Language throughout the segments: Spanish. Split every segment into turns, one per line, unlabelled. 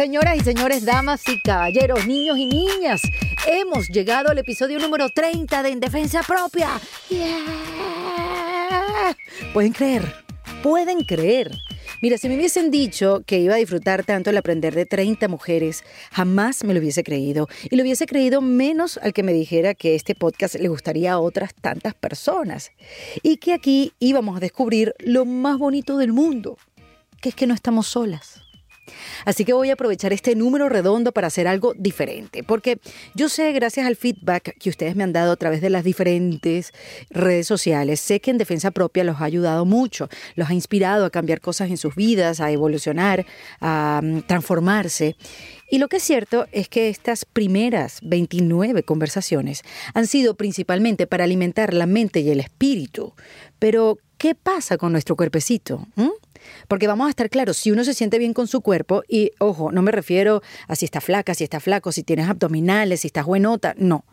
Señoras y señores, damas y caballeros, niños y niñas, hemos llegado al episodio número 30 de En Defensa Propia. Pueden creer, pueden creer. Mira, si me hubiesen dicho que iba a disfrutar tanto el aprender de 30 mujeres, jamás me lo hubiese creído. Y lo hubiese creído menos al que me dijera que este podcast le gustaría a otras tantas personas. Y que aquí íbamos a descubrir lo más bonito del mundo, que es que no estamos solas. Así que voy a aprovechar este número redondo para hacer algo diferente, porque yo sé, gracias al feedback que ustedes me han dado a través de las diferentes redes sociales, sé que en defensa propia los ha ayudado mucho, los ha inspirado a cambiar cosas en sus vidas, a evolucionar, a mm, transformarse. Y lo que es cierto es que estas primeras 29 conversaciones han sido principalmente para alimentar la mente y el espíritu. Pero, ¿qué pasa con nuestro cuerpecito? Porque vamos a estar claros, si uno se siente bien con su cuerpo, y ojo, no me refiero a si está flaca, si está flaco, si tienes abdominales, si estás buenota, no.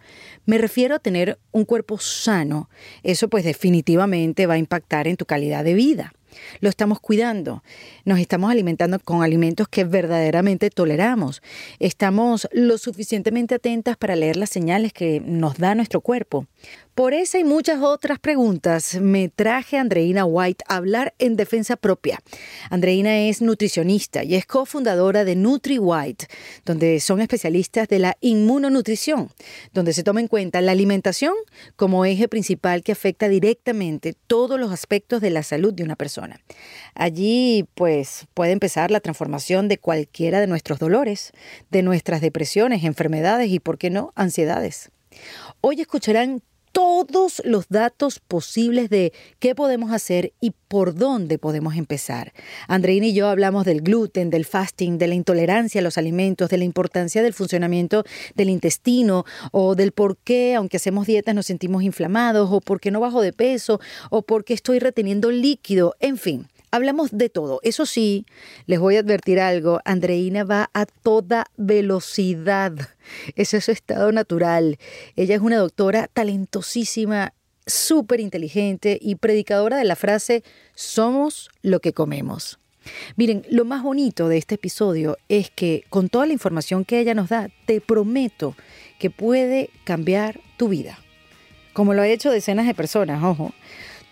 Me refiero a tener un cuerpo sano. Eso pues definitivamente va a impactar en tu calidad de vida. Lo estamos cuidando, nos estamos alimentando con alimentos que verdaderamente toleramos, estamos lo suficientemente atentas para leer las señales que nos da nuestro cuerpo. Por esa y muchas otras preguntas me traje a Andreina White a hablar en defensa propia. Andreina es nutricionista y es cofundadora de Nutri White, donde son especialistas de la inmunonutrición, donde se toma en cuenta la alimentación como eje principal que afecta directamente todos los aspectos de la salud de una persona. Allí, pues, puede empezar la transformación de cualquiera de nuestros dolores, de nuestras depresiones, enfermedades y, por qué no, ansiedades. Hoy escucharán todos los datos posibles de qué podemos hacer y por dónde podemos empezar. Andreina y yo hablamos del gluten, del fasting, de la intolerancia a los alimentos, de la importancia del funcionamiento del intestino o del por qué, aunque hacemos dietas, nos sentimos inflamados o por qué no bajo de peso o por qué estoy reteniendo líquido, en fin. Hablamos de todo. Eso sí, les voy a advertir algo. Andreina va a toda velocidad. Ese es su estado natural. Ella es una doctora talentosísima, súper inteligente y predicadora de la frase somos lo que comemos. Miren, lo más bonito de este episodio es que con toda la información que ella nos da, te prometo que puede cambiar tu vida. Como lo ha hecho decenas de personas, ojo.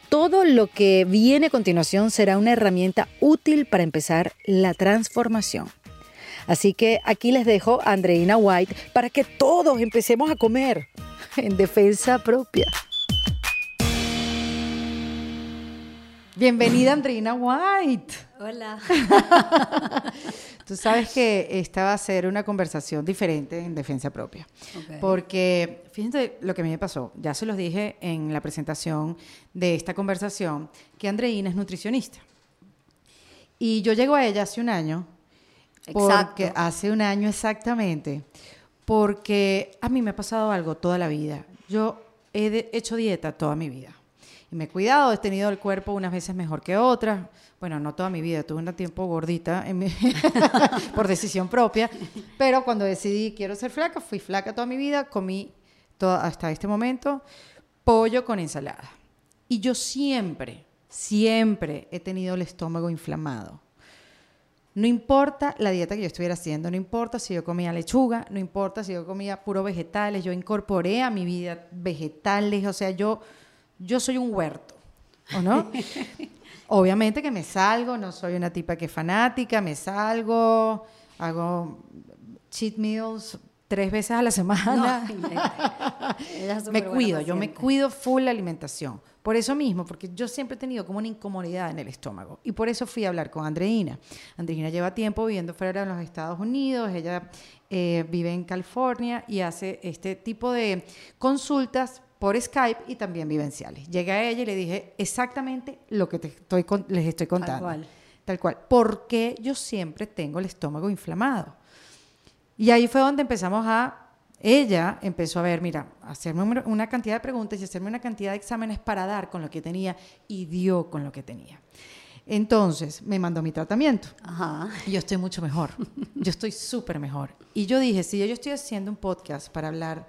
Todo lo que viene a continuación será una herramienta útil para empezar la transformación. Así que aquí les dejo a Andreina White para que todos empecemos a comer en defensa propia. Bienvenida Andreina White.
Hola.
Tú sabes que esta va a ser una conversación diferente en defensa propia. Porque fíjense lo que a mí me pasó. Ya se los dije en la presentación de esta conversación que Andreina es nutricionista. Y yo llego a ella hace un año. Porque hace un año exactamente. Porque a mí me ha pasado algo toda la vida. Yo he hecho dieta toda mi vida me he cuidado, he tenido el cuerpo unas veces mejor que otras. Bueno, no toda mi vida, tuve un tiempo gordita por decisión propia, pero cuando decidí quiero ser flaca, fui flaca toda mi vida, comí hasta este momento pollo con ensalada. Y yo siempre, siempre he tenido el estómago inflamado. No importa la dieta que yo estuviera haciendo, no importa si yo comía lechuga, no importa si yo comía puro vegetales, yo incorporé a mi vida vegetales, o sea, yo yo soy un huerto, ¿o no? Obviamente que me salgo, no soy una tipa que es fanática, me salgo, hago cheat meals tres veces a la semana. me cuido, yo me cuido full la alimentación. Por eso mismo, porque yo siempre he tenido como una incomodidad en el estómago. Y por eso fui a hablar con Andreina. Andreina lleva tiempo viviendo fuera de los Estados Unidos, ella eh, vive en California y hace este tipo de consultas por Skype y también vivenciales. Llegué a ella y le dije exactamente lo que te estoy, les estoy contando. Tal cual. Tal cual. ¿Por qué yo siempre tengo el estómago inflamado? Y ahí fue donde empezamos a... Ella empezó a ver, mira, hacerme una cantidad de preguntas y hacerme una cantidad de exámenes para dar con lo que tenía y dio con lo que tenía. Entonces me mandó mi tratamiento. Ajá. Y yo estoy mucho mejor. Yo estoy súper mejor. Y yo dije, si yo estoy haciendo un podcast para hablar,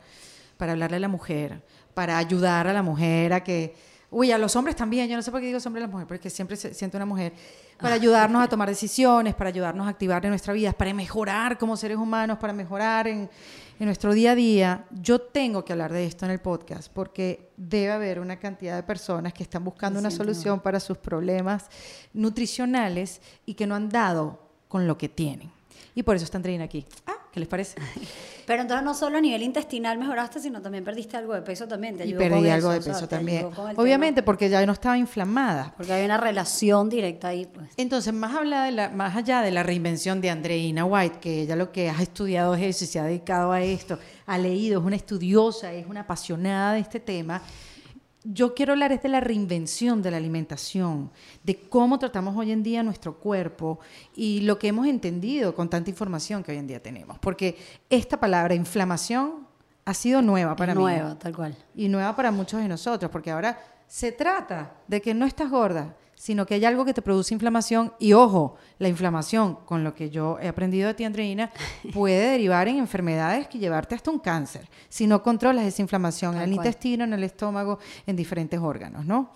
para hablarle a la mujer, para ayudar a la mujer a que, Uy, a los hombres también, yo no sé por qué digo hombre a las mujeres, porque siempre se siento una mujer, para ayudarnos a tomar decisiones, para ayudarnos a activar en nuestra vida, para mejorar como seres humanos, para mejorar en, en nuestro día a día. Yo tengo que hablar de esto en el podcast, porque debe haber una cantidad de personas que están buscando una solución para sus problemas nutricionales y que no han dado con lo que tienen. Y por eso están trayendo aquí. Ah, ¿Qué les parece?
Pero entonces no solo a nivel intestinal mejoraste, sino también perdiste algo de peso también.
y perdí algo de peso también. Obviamente, porque ya no estaba inflamada.
Porque hay una relación directa ahí. Pues.
Entonces, más, habla de la, más allá de la reinvención de Andreina White, que ella lo que ha estudiado es eso y se ha dedicado a esto, ha leído, es una estudiosa, es una apasionada de este tema yo quiero hablar es de la reinvención de la alimentación, de cómo tratamos hoy en día nuestro cuerpo y lo que hemos entendido con tanta información que hoy en día tenemos. Porque esta palabra inflamación ha sido nueva para mí.
Nueva, tal cual.
Y nueva para muchos de nosotros, porque ahora se trata de que no estás gorda, sino que hay algo que te produce inflamación y ojo, la inflamación, con lo que yo he aprendido de ti, Andreina, puede derivar en enfermedades que llevarte hasta un cáncer, si no controlas esa inflamación en el intestino, en el estómago, en diferentes órganos, ¿no?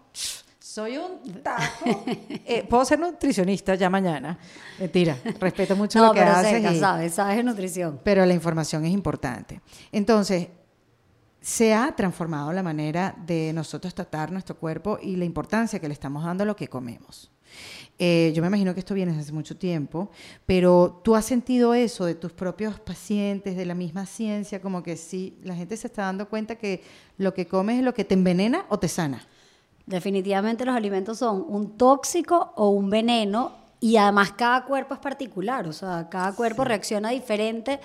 Soy un taco. Eh, puedo ser nutricionista ya mañana. Mentira, respeto mucho lo que pero haces.
sabes, sabes de nutrición.
Pero la información es importante. Entonces, se ha transformado la manera de nosotros tratar nuestro cuerpo y la importancia que le estamos dando a lo que comemos. Eh, yo me imagino que esto viene desde hace mucho tiempo, pero tú has sentido eso de tus propios pacientes, de la misma ciencia, como que sí, la gente se está dando cuenta que lo que comes es lo que te envenena o te sana.
Definitivamente los alimentos son un tóxico o un veneno y además cada cuerpo es particular, o sea, cada cuerpo reacciona diferente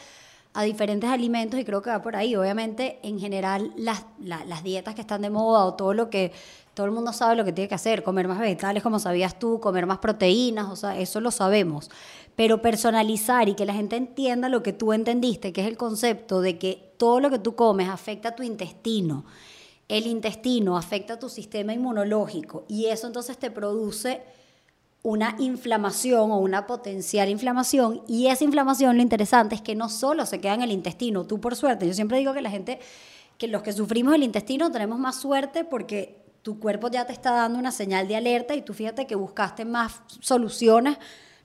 a diferentes alimentos y creo que va por ahí. Obviamente, en general, las, las dietas que están de moda o todo lo que todo el mundo sabe lo que tiene que hacer, comer más vegetales como sabías tú, comer más proteínas, o sea, eso lo sabemos. Pero personalizar y que la gente entienda lo que tú entendiste, que es el concepto de que todo lo que tú comes afecta a tu intestino, el intestino afecta a tu sistema inmunológico y eso entonces te produce una inflamación o una potencial inflamación y esa inflamación lo interesante es que no solo se queda en el intestino, tú por suerte, yo siempre digo que la gente, que los que sufrimos el intestino tenemos más suerte porque tu cuerpo ya te está dando una señal de alerta y tú fíjate que buscaste más soluciones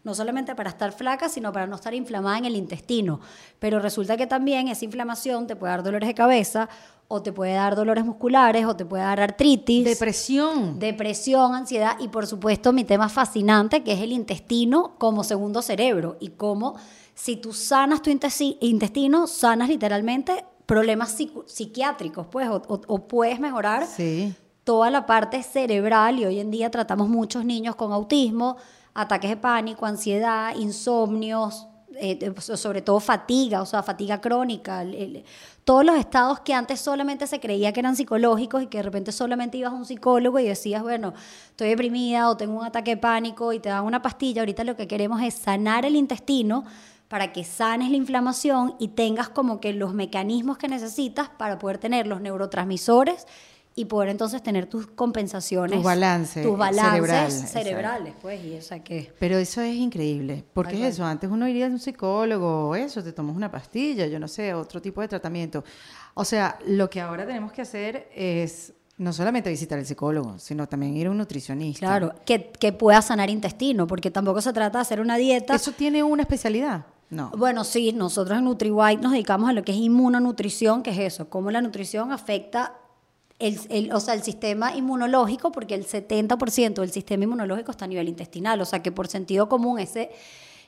no solamente para estar flaca, sino para no estar inflamada en el intestino. Pero resulta que también esa inflamación te puede dar dolores de cabeza o te puede dar dolores musculares, o te puede dar artritis.
Depresión.
Depresión, ansiedad y por supuesto mi tema fascinante que es el intestino como segundo cerebro y cómo si tú sanas tu intestino, sanas literalmente problemas psiquiátricos, pues, o, puedes mejorar toda la parte cerebral y hoy en día tratamos muchos niños con autismo, ataques de pánico, ansiedad, insomnios, eh, sobre todo fatiga, o sea, fatiga crónica, todos los estados que antes solamente se creía que eran psicológicos y que de repente solamente ibas a un psicólogo y decías, bueno, estoy deprimida o tengo un ataque de pánico y te dan una pastilla, ahorita lo que queremos es sanar el intestino para que sanes la inflamación y tengas como que los mecanismos que necesitas para poder tener los neurotransmisores y poder entonces tener tus compensaciones.
Tus balances.
Tus balances cerebrales, pues, y esa que...
Pero eso es increíble, porque es eso, antes uno iría a un psicólogo eso, te tomas una pastilla, yo no sé, otro tipo de tratamiento. O sea, lo que ahora tenemos que hacer es no solamente visitar al psicólogo, sino también ir a un nutricionista.
Claro, que, que pueda sanar intestino, porque tampoco se trata de hacer una dieta.
¿Eso tiene una especialidad? No.
Bueno, sí, nosotros en NutriWhite nos dedicamos a lo que es inmunonutrición, que es eso, cómo la nutrición afecta el, o sea, el sistema inmunológico, porque el 70% del sistema inmunológico está a nivel intestinal, o sea que por sentido común ese,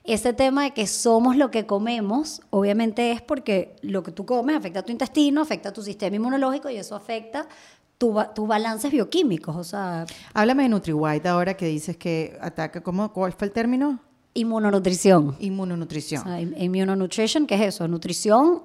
ese tema de que somos lo que comemos, obviamente es porque lo que tú comes afecta a tu intestino, afecta a tu sistema inmunológico y eso afecta tus balances bioquímicos, o sea...
Háblame de NutriWhite ahora que dices que ataca, ¿cómo, ¿cuál fue el término?
Inmunonutrición.
Inmunonutrición.
O immunonutrition, ¿qué es eso? Nutrición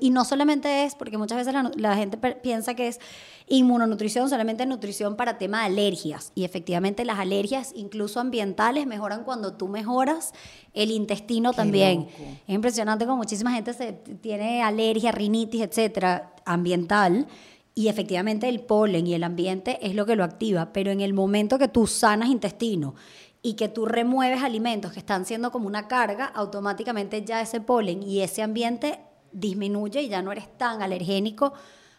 Y no solamente es, porque muchas veces la, gente piensa que es inmunonutrición, solamente nutrición para tema de alergias. Y efectivamente las alergias, incluso ambientales, mejoran cuando tú mejoras el intestino también. Es impresionante como muchísima gente se, tiene alergia, rinitis, etcétera, ambiental. Y efectivamente el polen y el ambiente es lo que lo activa. Pero en el momento que tú sanas intestino y que tú remueves alimentos que están siendo como una carga, automáticamente ya ese polen y ese ambiente disminuye y ya no eres tan alergénico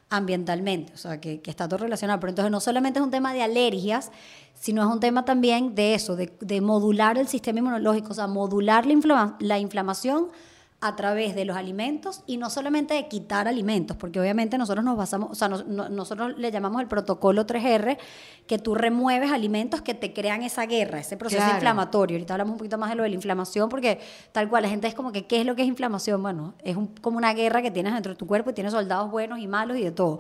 ambientalmente, o sea, que, que está todo relacionado. Pero entonces no solamente es un tema de alergias, sino es un tema también de eso, de, de modular el sistema inmunológico, o sea, modular la, inflama- la inflamación a través de los alimentos y no solamente de quitar alimentos, porque obviamente nosotros nos basamos, o sea, nos- no- nosotros le llamamos el protocolo 3R, que tú remueves alimentos que te crean esa guerra, ese proceso
Claro.
inflamatorio. Ahorita hablamos un poquito más de lo de la inflamación, porque tal cual la gente es como que, ¿qué es lo que es inflamación? Bueno, es un- como una guerra que tienes dentro de tu cuerpo y tienes soldados buenos y malos y de todo.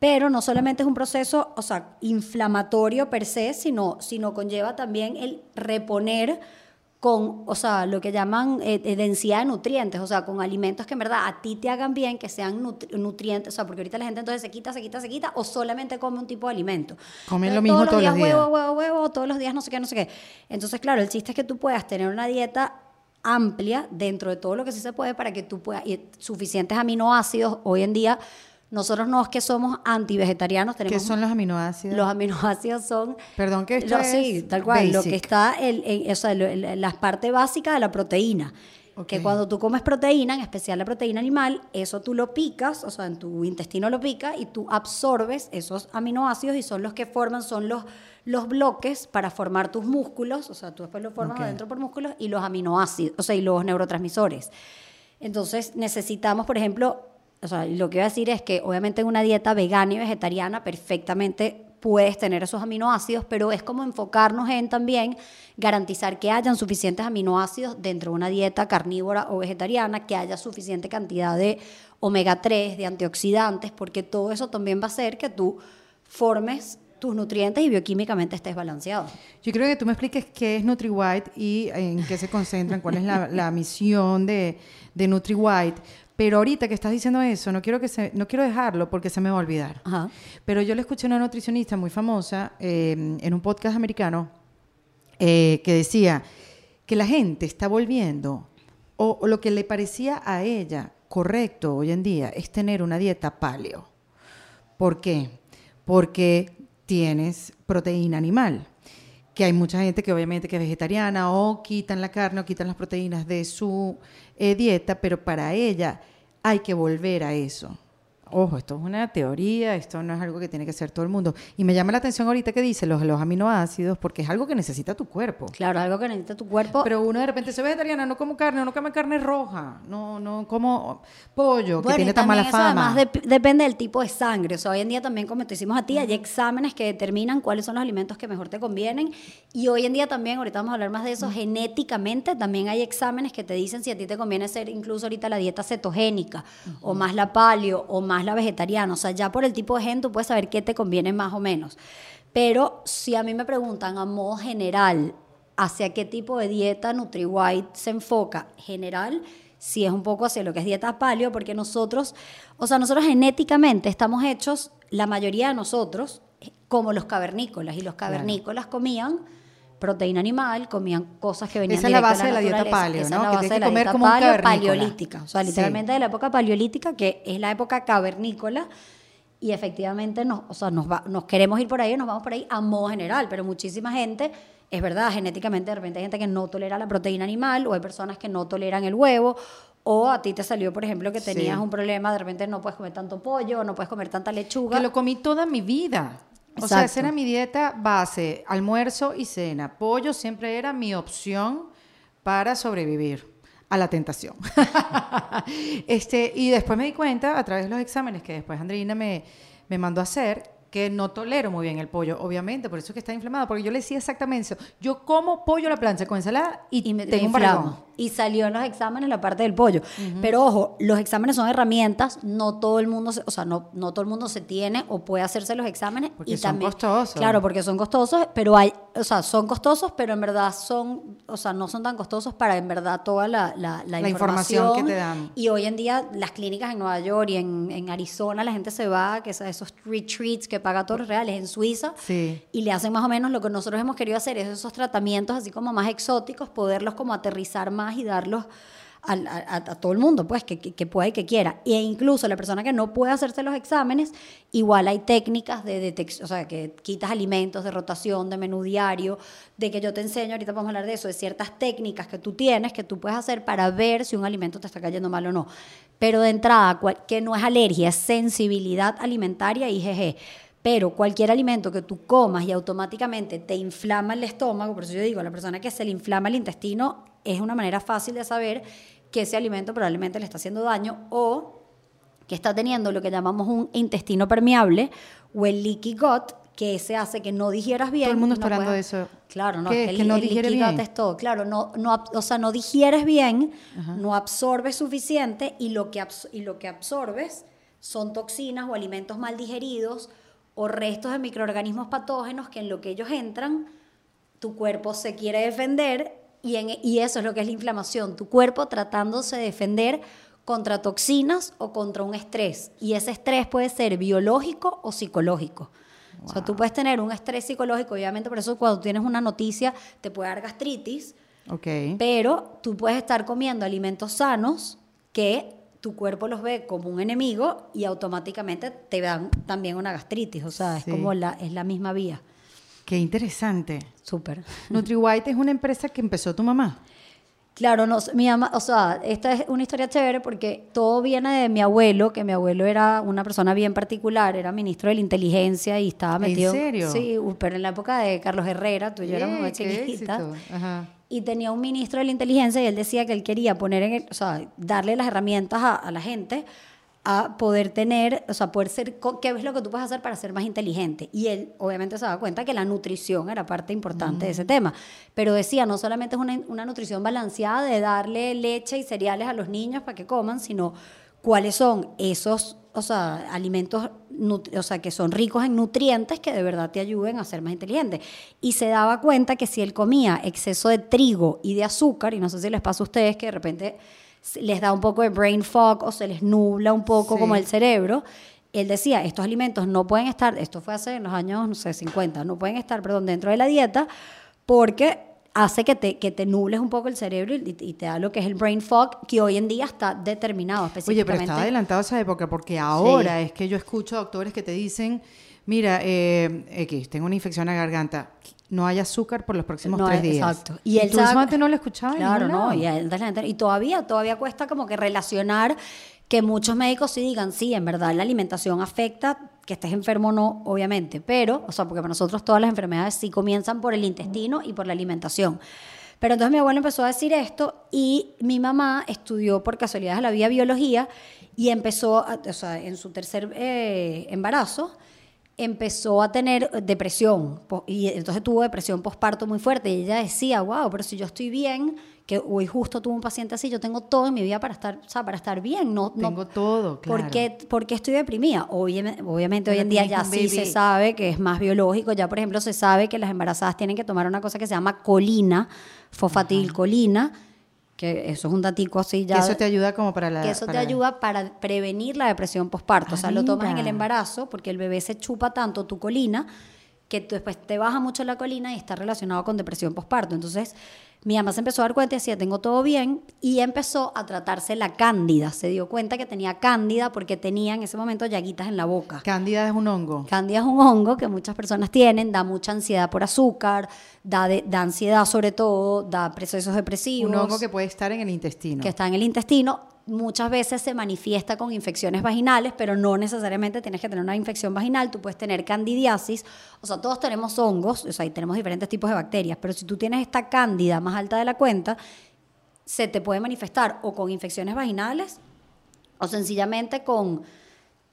Pero no solamente es un proceso, o sea, inflamatorio per se, sino, sino conlleva también el reponer con, o sea, lo que llaman eh, eh, densidad de nutrientes, o sea, con alimentos que en verdad a ti te hagan bien, que sean nutri- nutrientes, o sea, porque ahorita la gente entonces se quita, se quita, se quita, o solamente come un tipo de alimento.
Comen lo mismo todos los días.
Huevo, huevo, huevo, todos los días no sé qué, no sé qué. Entonces, claro, el chiste es que tú puedas tener una dieta amplia dentro de todo lo que sí se puede para que tú puedas, y suficientes aminoácidos, hoy en día, nosotros no es que somos antivegetarianos,
¿Qué
tenemos
son los aminoácidos?
los aminoácidos son.
Perdón que esto
lo-
es
Sí, tal cual. Lo que está, el, o sea, el- la parte básica de la proteína. Que
Ok.
cuando tú comes proteína, en especial la proteína animal, eso tú lo picas, o sea, en tu intestino lo pica y tú absorbes esos aminoácidos y son los que forman, son los, los bloques para formar tus músculos, o sea, tú después lo formas adentro por músculos y los aminoácidos, o sea, y los neurotransmisores. Entonces necesitamos, por ejemplo, o sea, lo que voy a decir es que obviamente en una dieta vegana y vegetariana perfectamente puedes tener esos aminoácidos, pero es como enfocarnos en también garantizar que hayan suficientes aminoácidos dentro de una dieta carnívora o vegetariana, que haya suficiente cantidad de omega 3, de antioxidantes, porque todo eso también va a hacer que tú formes tus nutrientes y bioquímicamente estés balanceado.
Yo creo que tú me expliques qué es NutriWhite y en qué se concentran, cuál es la, la misión de, de NutriWhite. Pero ahorita que estás diciendo eso, no quiero, que se, no quiero dejarlo porque se me va a olvidar.
Ajá.
Pero yo le escuché a una nutricionista muy famosa eh, en un podcast americano eh, que decía que la gente está volviendo, o, o lo que le parecía a ella correcto hoy en día es tener una dieta paleo. ¿Por qué? Porque tienes proteína animal. Que hay mucha gente que obviamente que es vegetariana o quitan la carne o quitan las proteínas de su eh, dieta, pero para ella hay que volver a eso. Ojo, esto es una teoría, esto no es algo que tiene que hacer todo el mundo. Y me llama la atención ahorita que dice los, los aminoácidos, porque es algo que necesita tu cuerpo.
Claro, algo que necesita tu cuerpo.
Pero uno de repente soy vegetariana, no como carne, no como carne roja, no, no como pollo, que tiene tan mala
eso
fama.
Además, dep- depende del tipo de sangre. O sea, hoy en día también, como te hicimos a ti, hay exámenes que determinan cuáles son los alimentos que mejor te convienen. Y hoy en día también, ahorita vamos a hablar más de eso, genéticamente también hay exámenes que te dicen si a ti te conviene hacer incluso ahorita la dieta cetogénica, o más la paleo, o más la vegetariana. O sea, ya por el tipo de gen tú puedes saber qué te conviene más o menos. Pero si a mí me preguntan a modo general, ¿hacia qué tipo de dieta NutriWhite se enfoca? General, si es un poco hacia lo que es dieta paleo, porque nosotros, o sea, nosotros genéticamente estamos hechos, la mayoría de nosotros, como los cavernícolas, y los cavernícolas comían proteína animal, comían cosas que venían
Esa es la base de la dieta
naturaleza.
paleo,
Esa
¿no?
es la
Que
base de la
comer
dieta
como
paleo paleolítica. O sea,
Sí.
literalmente de la época paleolítica, que es la época cavernícola, y efectivamente nos, o sea, nos, va- nos queremos ir por ahí, nos vamos por ahí a modo general, pero muchísima gente, es verdad, genéticamente de repente hay gente que no tolera la proteína animal, o hay personas que no toleran el huevo, o a ti te salió, por ejemplo, que
Sí.
tenías un problema, de repente no puedes comer tanto pollo, no puedes comer tanta lechuga.
Que lo comí toda mi vida. O sea, esa era mi dieta base, almuerzo y cena. Pollo siempre era mi opción para sobrevivir a la tentación. este, y después me di cuenta, a través de los exámenes que después Andreina me, me mandó a hacer, que no tolero muy bien el pollo, obviamente, por eso es que está inflamado, porque yo le decía exactamente eso. Yo como pollo a la plancha con ensalada y,
y me,
tengo un barrigón.
Y salió en los exámenes la parte del pollo. Pero ojo, los exámenes son herramientas, no todo el mundo, se- o sea, no, no todo el mundo se tiene o puede hacerse los exámenes.
Porque
y
son
también,
costosos.
Claro, porque son costosos, pero hay, o sea, son costosos, pero en verdad son, o sea, no son tan costosos para en verdad toda la, la, la
La información
información,
que te dan.
Y hoy en día las clínicas en Nueva York y en, en Arizona, la gente se va, que es a esos retreats que paga todos los reales en Suiza,
Sí.
y le hacen más o menos lo que nosotros hemos querido hacer, es esos tratamientos así como más exóticos, poderlos como aterrizar más y darlos a, todo el mundo, pues, que, pueda y que quiera. E incluso la persona que no puede hacerse los exámenes, igual hay técnicas de detección, o sea, que quitas alimentos, de rotación, de menú diario, de que yo te enseño, ahorita vamos a hablar de eso, de ciertas técnicas que tú tienes, que tú puedes hacer para ver si un alimento te está cayendo mal o no. Pero de entrada, que no es alergia, es sensibilidad alimentaria, IgG. Pero cualquier alimento que tú comas y automáticamente te inflama el estómago, por eso yo digo, a la persona que se le inflama el intestino es una manera fácil de saber que ese alimento probablemente le está haciendo daño o que está teniendo lo que llamamos un intestino permeable o el leaky gut, que se hace que no digieras bien.
Todo el mundo
no
está hablando de eso.
Claro, no,
¿Qué?
es que,
¿Que
el,
no
el leaky gut
bien?
es todo. Claro, no, no, o sea, no digieres bien, no absorbes suficiente y lo, que y lo que absorbes son toxinas o alimentos mal digeridos o restos de microorganismos patógenos que en lo que ellos entran, tu cuerpo se quiere defender y, en- y eso es lo que es la inflamación, tu cuerpo tratándose de defender contra toxinas o contra un estrés. Y ese estrés puede ser biológico o psicológico. O sea, tú puedes tener un estrés psicológico, obviamente por eso cuando tienes una noticia te puede dar gastritis,
Ok.
pero tú puedes estar comiendo alimentos sanos que tu cuerpo los ve como un enemigo y automáticamente te dan también una gastritis. O sea, es
Sí.
como la, es la misma vía.
Qué interesante.
Súper.
NutriWhite es una empresa que empezó tu mamá.
Claro, no, mi mamá, o sea, esta es una historia chévere porque todo viene de mi abuelo, que mi abuelo era una persona bien particular, era ministro de la inteligencia y estaba
¿En
metido.
serio?
Sí, pero en la época de Carlos Herrera, tú y yo éramos muy. Y tenía un ministro de la inteligencia y él decía que él quería poner en el, o sea, darle las herramientas a, a la gente a poder tener, o sea, poder ser, qué es lo que tú puedes hacer para ser más inteligente. Y él obviamente se daba cuenta que la nutrición era parte importante de ese tema. Pero decía, no solamente es una, una nutrición balanceada de darle leche y cereales a los niños para que coman, sino cuáles son esos, o sea, alimentos, o sea, que son ricos en nutrientes que de verdad te ayuden a ser más inteligente. Y se daba cuenta que si él comía exceso de trigo y de azúcar, y no sé si les pasa a ustedes que de repente les da un poco de brain fog o se les nubla un poco
Sí.
como el cerebro, él decía, estos alimentos no pueden estar, esto fue hace en los años, no sé, 50, no pueden estar, perdón, dentro de la dieta porque hace que te, que te nubles un poco el cerebro y, y te da lo que es el brain fog, que hoy en día está determinado
Oye, pero
específicamente.
estaba adelantado a esa época porque ahora es que yo escucho doctores que te dicen, mira, eh, X, tengo una infección en la garganta, no hay azúcar por los próximos
No,
tres días.
Exacto. Y él sabe-
no lo escuchaba
Claro, no. Y, y todavía, todavía cuesta como que relacionar que muchos médicos sí digan, sí, en verdad la alimentación afecta, que estés enfermo o no, obviamente. Pero, o sea, porque para nosotros todas las enfermedades sí comienzan por el intestino y por la alimentación. Pero entonces mi abuelo empezó a decir esto y mi mamá estudió por casualidad de la vida biología y empezó, a- o sea, en su tercer eh, embarazo, empezó a tener depresión y entonces tuvo depresión postparto muy fuerte y ella decía, wow, pero si yo estoy bien, que hoy justo tuve un paciente así, yo tengo todo en mi vida para estar, o sea, para estar bien, no, no-
Tengo todo, claro.
¿Por qué, por qué estoy deprimida? Obviamente, obviamente hoy en día ya sí se sabe que es más biológico. Ya, por ejemplo, se sabe que las embarazadas tienen que tomar una cosa que se llama colina, fosfatilcolina, que eso es un datico así ya.
que eso te ayuda como para la...
que eso te ayuda para prevenir la depresión postparto. o sea,
Ah,
lo tomas en el embarazo porque el bebé se chupa tanto tu colina que tú después te baja mucho la colina y está relacionado con depresión postparto. Entonces, mi mamá se empezó a dar cuenta y decía, tengo todo bien, y empezó a tratarse la cándida. Se dio cuenta que tenía cándida porque tenía en ese momento llaguitas en la boca.
Cándida es un hongo.
Cándida es un hongo que muchas personas tienen, da mucha ansiedad por azúcar, da, de- da ansiedad sobre todo, da procesos depresivos
Un hongo que puede estar en el intestino.
que está en el intestino. Muchas veces se manifiesta con infecciones vaginales, pero no necesariamente tienes que tener una infección vaginal. Tú puedes tener candidiasis. O sea, todos tenemos hongos, o sea, y tenemos diferentes tipos de bacterias. Pero si tú tienes esta cándida más alta de la cuenta, se te puede manifestar o con infecciones vaginales o sencillamente con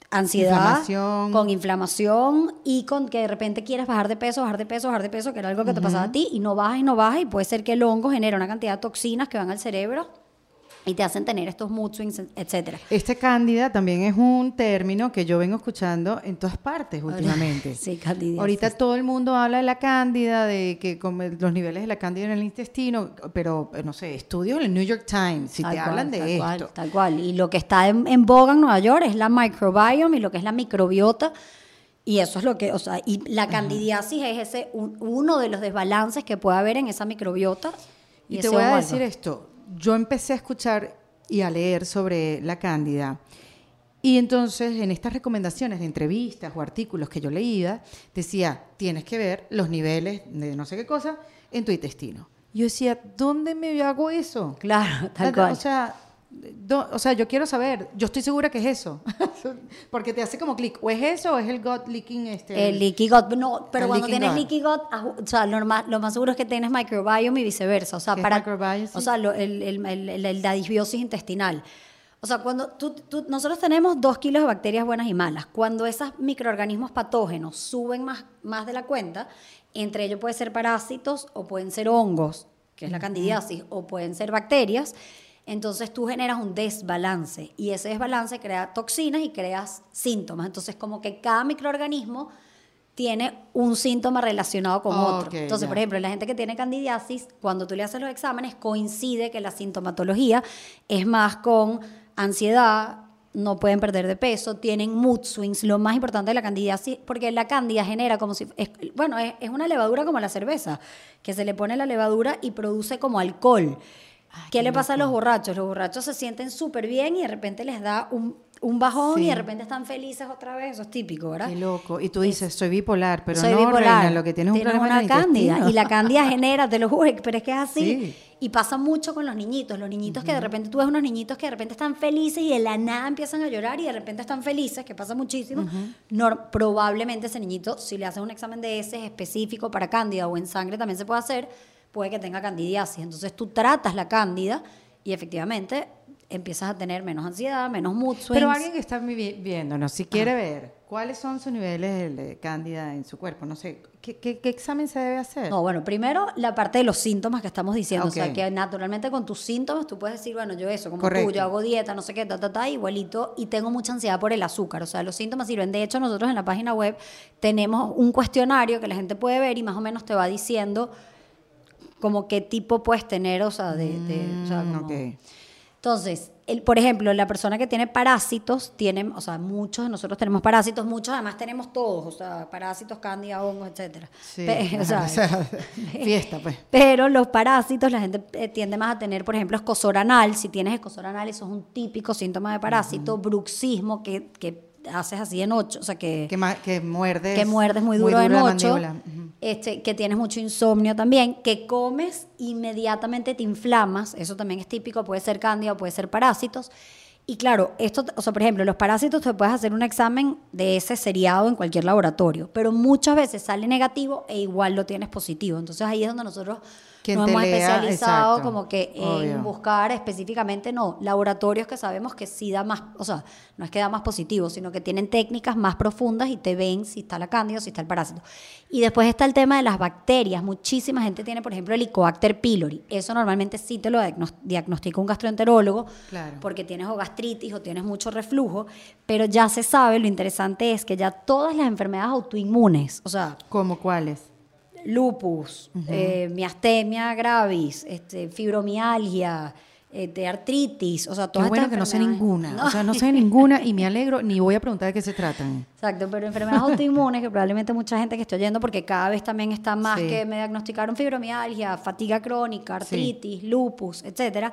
ansiedad,
Inflamación.
con inflamación y con que de repente quieres bajar de peso, bajar de peso, bajar de peso, que era algo que te pasaba a ti y no bajas y no bajas y puede ser que el hongo genere una cantidad de toxinas que van al cerebro y te hacen tener estos mood swings, etcétera.
Este cándida también es un término que yo vengo escuchando en todas partes últimamente.
Sí, candidiasis.
Ahorita todo el mundo habla de la cándida, de que los niveles de la cándida en el intestino, pero eh, no sé, estudios en el New York Times, si
Tal
te
cual,
hablan de
tal
esto.
Cual, tal cual. Y lo que está en, en boga en Nueva York es la microbiome y lo que es la microbiota. Y eso es lo que, o sea, y la candidiasis es ese un- uno de los desbalances que puede haber en esa microbiota.
Y, te voy a decir esto, yo empecé a escuchar
y a leer sobre la cándida. Y entonces en estas recomendaciones de entrevistas o artículos que yo leía, decía, tienes que ver los niveles de no sé qué cosa en tu intestino. Yo decía, ¿dónde me hago eso?
Claro, tal
O
cual.
sea, do- o sea, yo quiero saber, yo estoy segura que es eso, porque te hace como clic, o es eso o es el gut leaking este.
El leaky gut, no, pero cuando tienes
gut.
leaky gut, o sea, lo más, lo más seguro es que tienes microbiome y viceversa. O sea,
¿Qué es
para,
microbiome?
o sea, lo- el, el, el- el- el- la disbiosis intestinal. O sea, cuando tú, tú- nosotros tenemos dos kilos de bacterias buenas y malas. Cuando esos microorganismos patógenos suben más, más de la cuenta, entre ellos pueden ser parásitos o pueden ser hongos, que es la candidiasis, o pueden ser bacterias. Entonces tú generas un desbalance y ese desbalance crea toxinas y creas síntomas. Entonces como que cada microorganismo tiene un síntoma relacionado con otro.
Ok,
Entonces,
ya.
por ejemplo, la gente que tiene candidiasis, cuando tú le haces los exámenes, coincide que la sintomatología es más con ansiedad, no pueden perder de peso, tienen mood swings, lo más importante de la candidiasis, porque la cándida genera como si, es- bueno, es, es una levadura como la cerveza, que se le pone la levadura y produce como alcohol. ¿Qué, le pasa a los borrachos? Los borrachos se sienten súper bien y de repente les da un, un bajón
Sí.
y de repente están felices otra vez, eso es típico, ¿verdad?
Qué loco. Y tú dices, soy bipolar, pero
Soy
no,
bipolar.
reina, lo que tienes es un
Tienes
problema
una cándida. Y la cándida genera, te lo juro, pero es que es así.
Sí.
Y pasa mucho con los niñitos. Los niñitos que de repente tú ves unos niñitos que de repente están felices y de la nada empiezan a llorar y de repente están felices, que pasa muchísimo. Nor- probablemente ese niñito, si le haces un examen de heces específico para cándida o en sangre también se puede hacer, puede que tenga candidiasis. Entonces tú tratas la cándida y efectivamente empiezas a tener menos ansiedad, menos mood swings.
Pero alguien que está vi- viéndonos, si quiere ver cuáles son sus niveles de cándida en su cuerpo, no sé, ¿qué, qué- qué examen se debe hacer?
No, bueno, primero la parte de los síntomas que estamos diciendo. O sea, que naturalmente con tus síntomas tú puedes decir, bueno, yo eso, como
Correcto.
tú, yo hago dieta, no sé qué, ta, ta, ta, igualito, y tengo mucha ansiedad por el azúcar. O sea, los síntomas sirven. De hecho, nosotros en la página web tenemos un cuestionario que la gente puede ver y más o menos te va diciendo como qué tipo puedes tener, o sea, de... de- o sea,
Mm,
como- entonces, el, por ejemplo, la persona que tiene parásitos, tiene, o sea, muchos de nosotros tenemos parásitos, muchos además tenemos todos, o sea, parásitos, cándida, hongos, etcétera.
Sí,
o sea,
fiesta, pues.
pero los parásitos, la gente eh, tiende más a tener, por ejemplo, escosor anal. Si tienes escosor anal, eso es un típico síntoma de parásito. Bruxismo, que, que haces así de noche, o sea, que,
Que, muerdes.
que muerdes muy duro
mandíbula. Ujú.
Este, que tienes mucho insomnio también, que comes inmediatamente te inflamas, eso también es típico, puede ser cándida puede ser parásitos. Y claro, esto, o sea, por ejemplo, los parásitos te puedes hacer un examen de ese seriado en cualquier laboratorio, pero muchas veces sale negativo e igual lo tienes positivo. Entonces ahí es donde nosotros
Quien
nos hemos
lea,
especializado
exacto,
como que en
obvio.
buscar específicamente, no, laboratorios que sabemos que sí da más, o sea, no es que da más positivo, sino que tienen técnicas más profundas y te ven si está la cándida o si está el parásito. Y después está el tema de las bacterias. Muchísima gente tiene, por ejemplo, el Helicobacter pylori. Eso normalmente sí te lo diagnos- diagnostica un gastroenterólogo
Claro.
porque tienes o gastritis o tienes mucho reflujo, pero ya se sabe, lo interesante es que ya todas las enfermedades autoinmunes, o sea,
¿Cómo cuáles?
Lupus, eh, miastemia gravis, este, fibromialgia, este, artritis, o sea,
Qué
todas
bueno
estas
que no sé ninguna.
No.
O sea, no sé ninguna y me alegro ni voy a preguntar de qué se tratan.
Exacto, pero enfermedades autoinmunes que probablemente mucha gente que esté oyendo, porque cada vez también está más
Sí.
que me diagnosticaron fibromialgia, fatiga crónica, artritis, lupus, etcétera,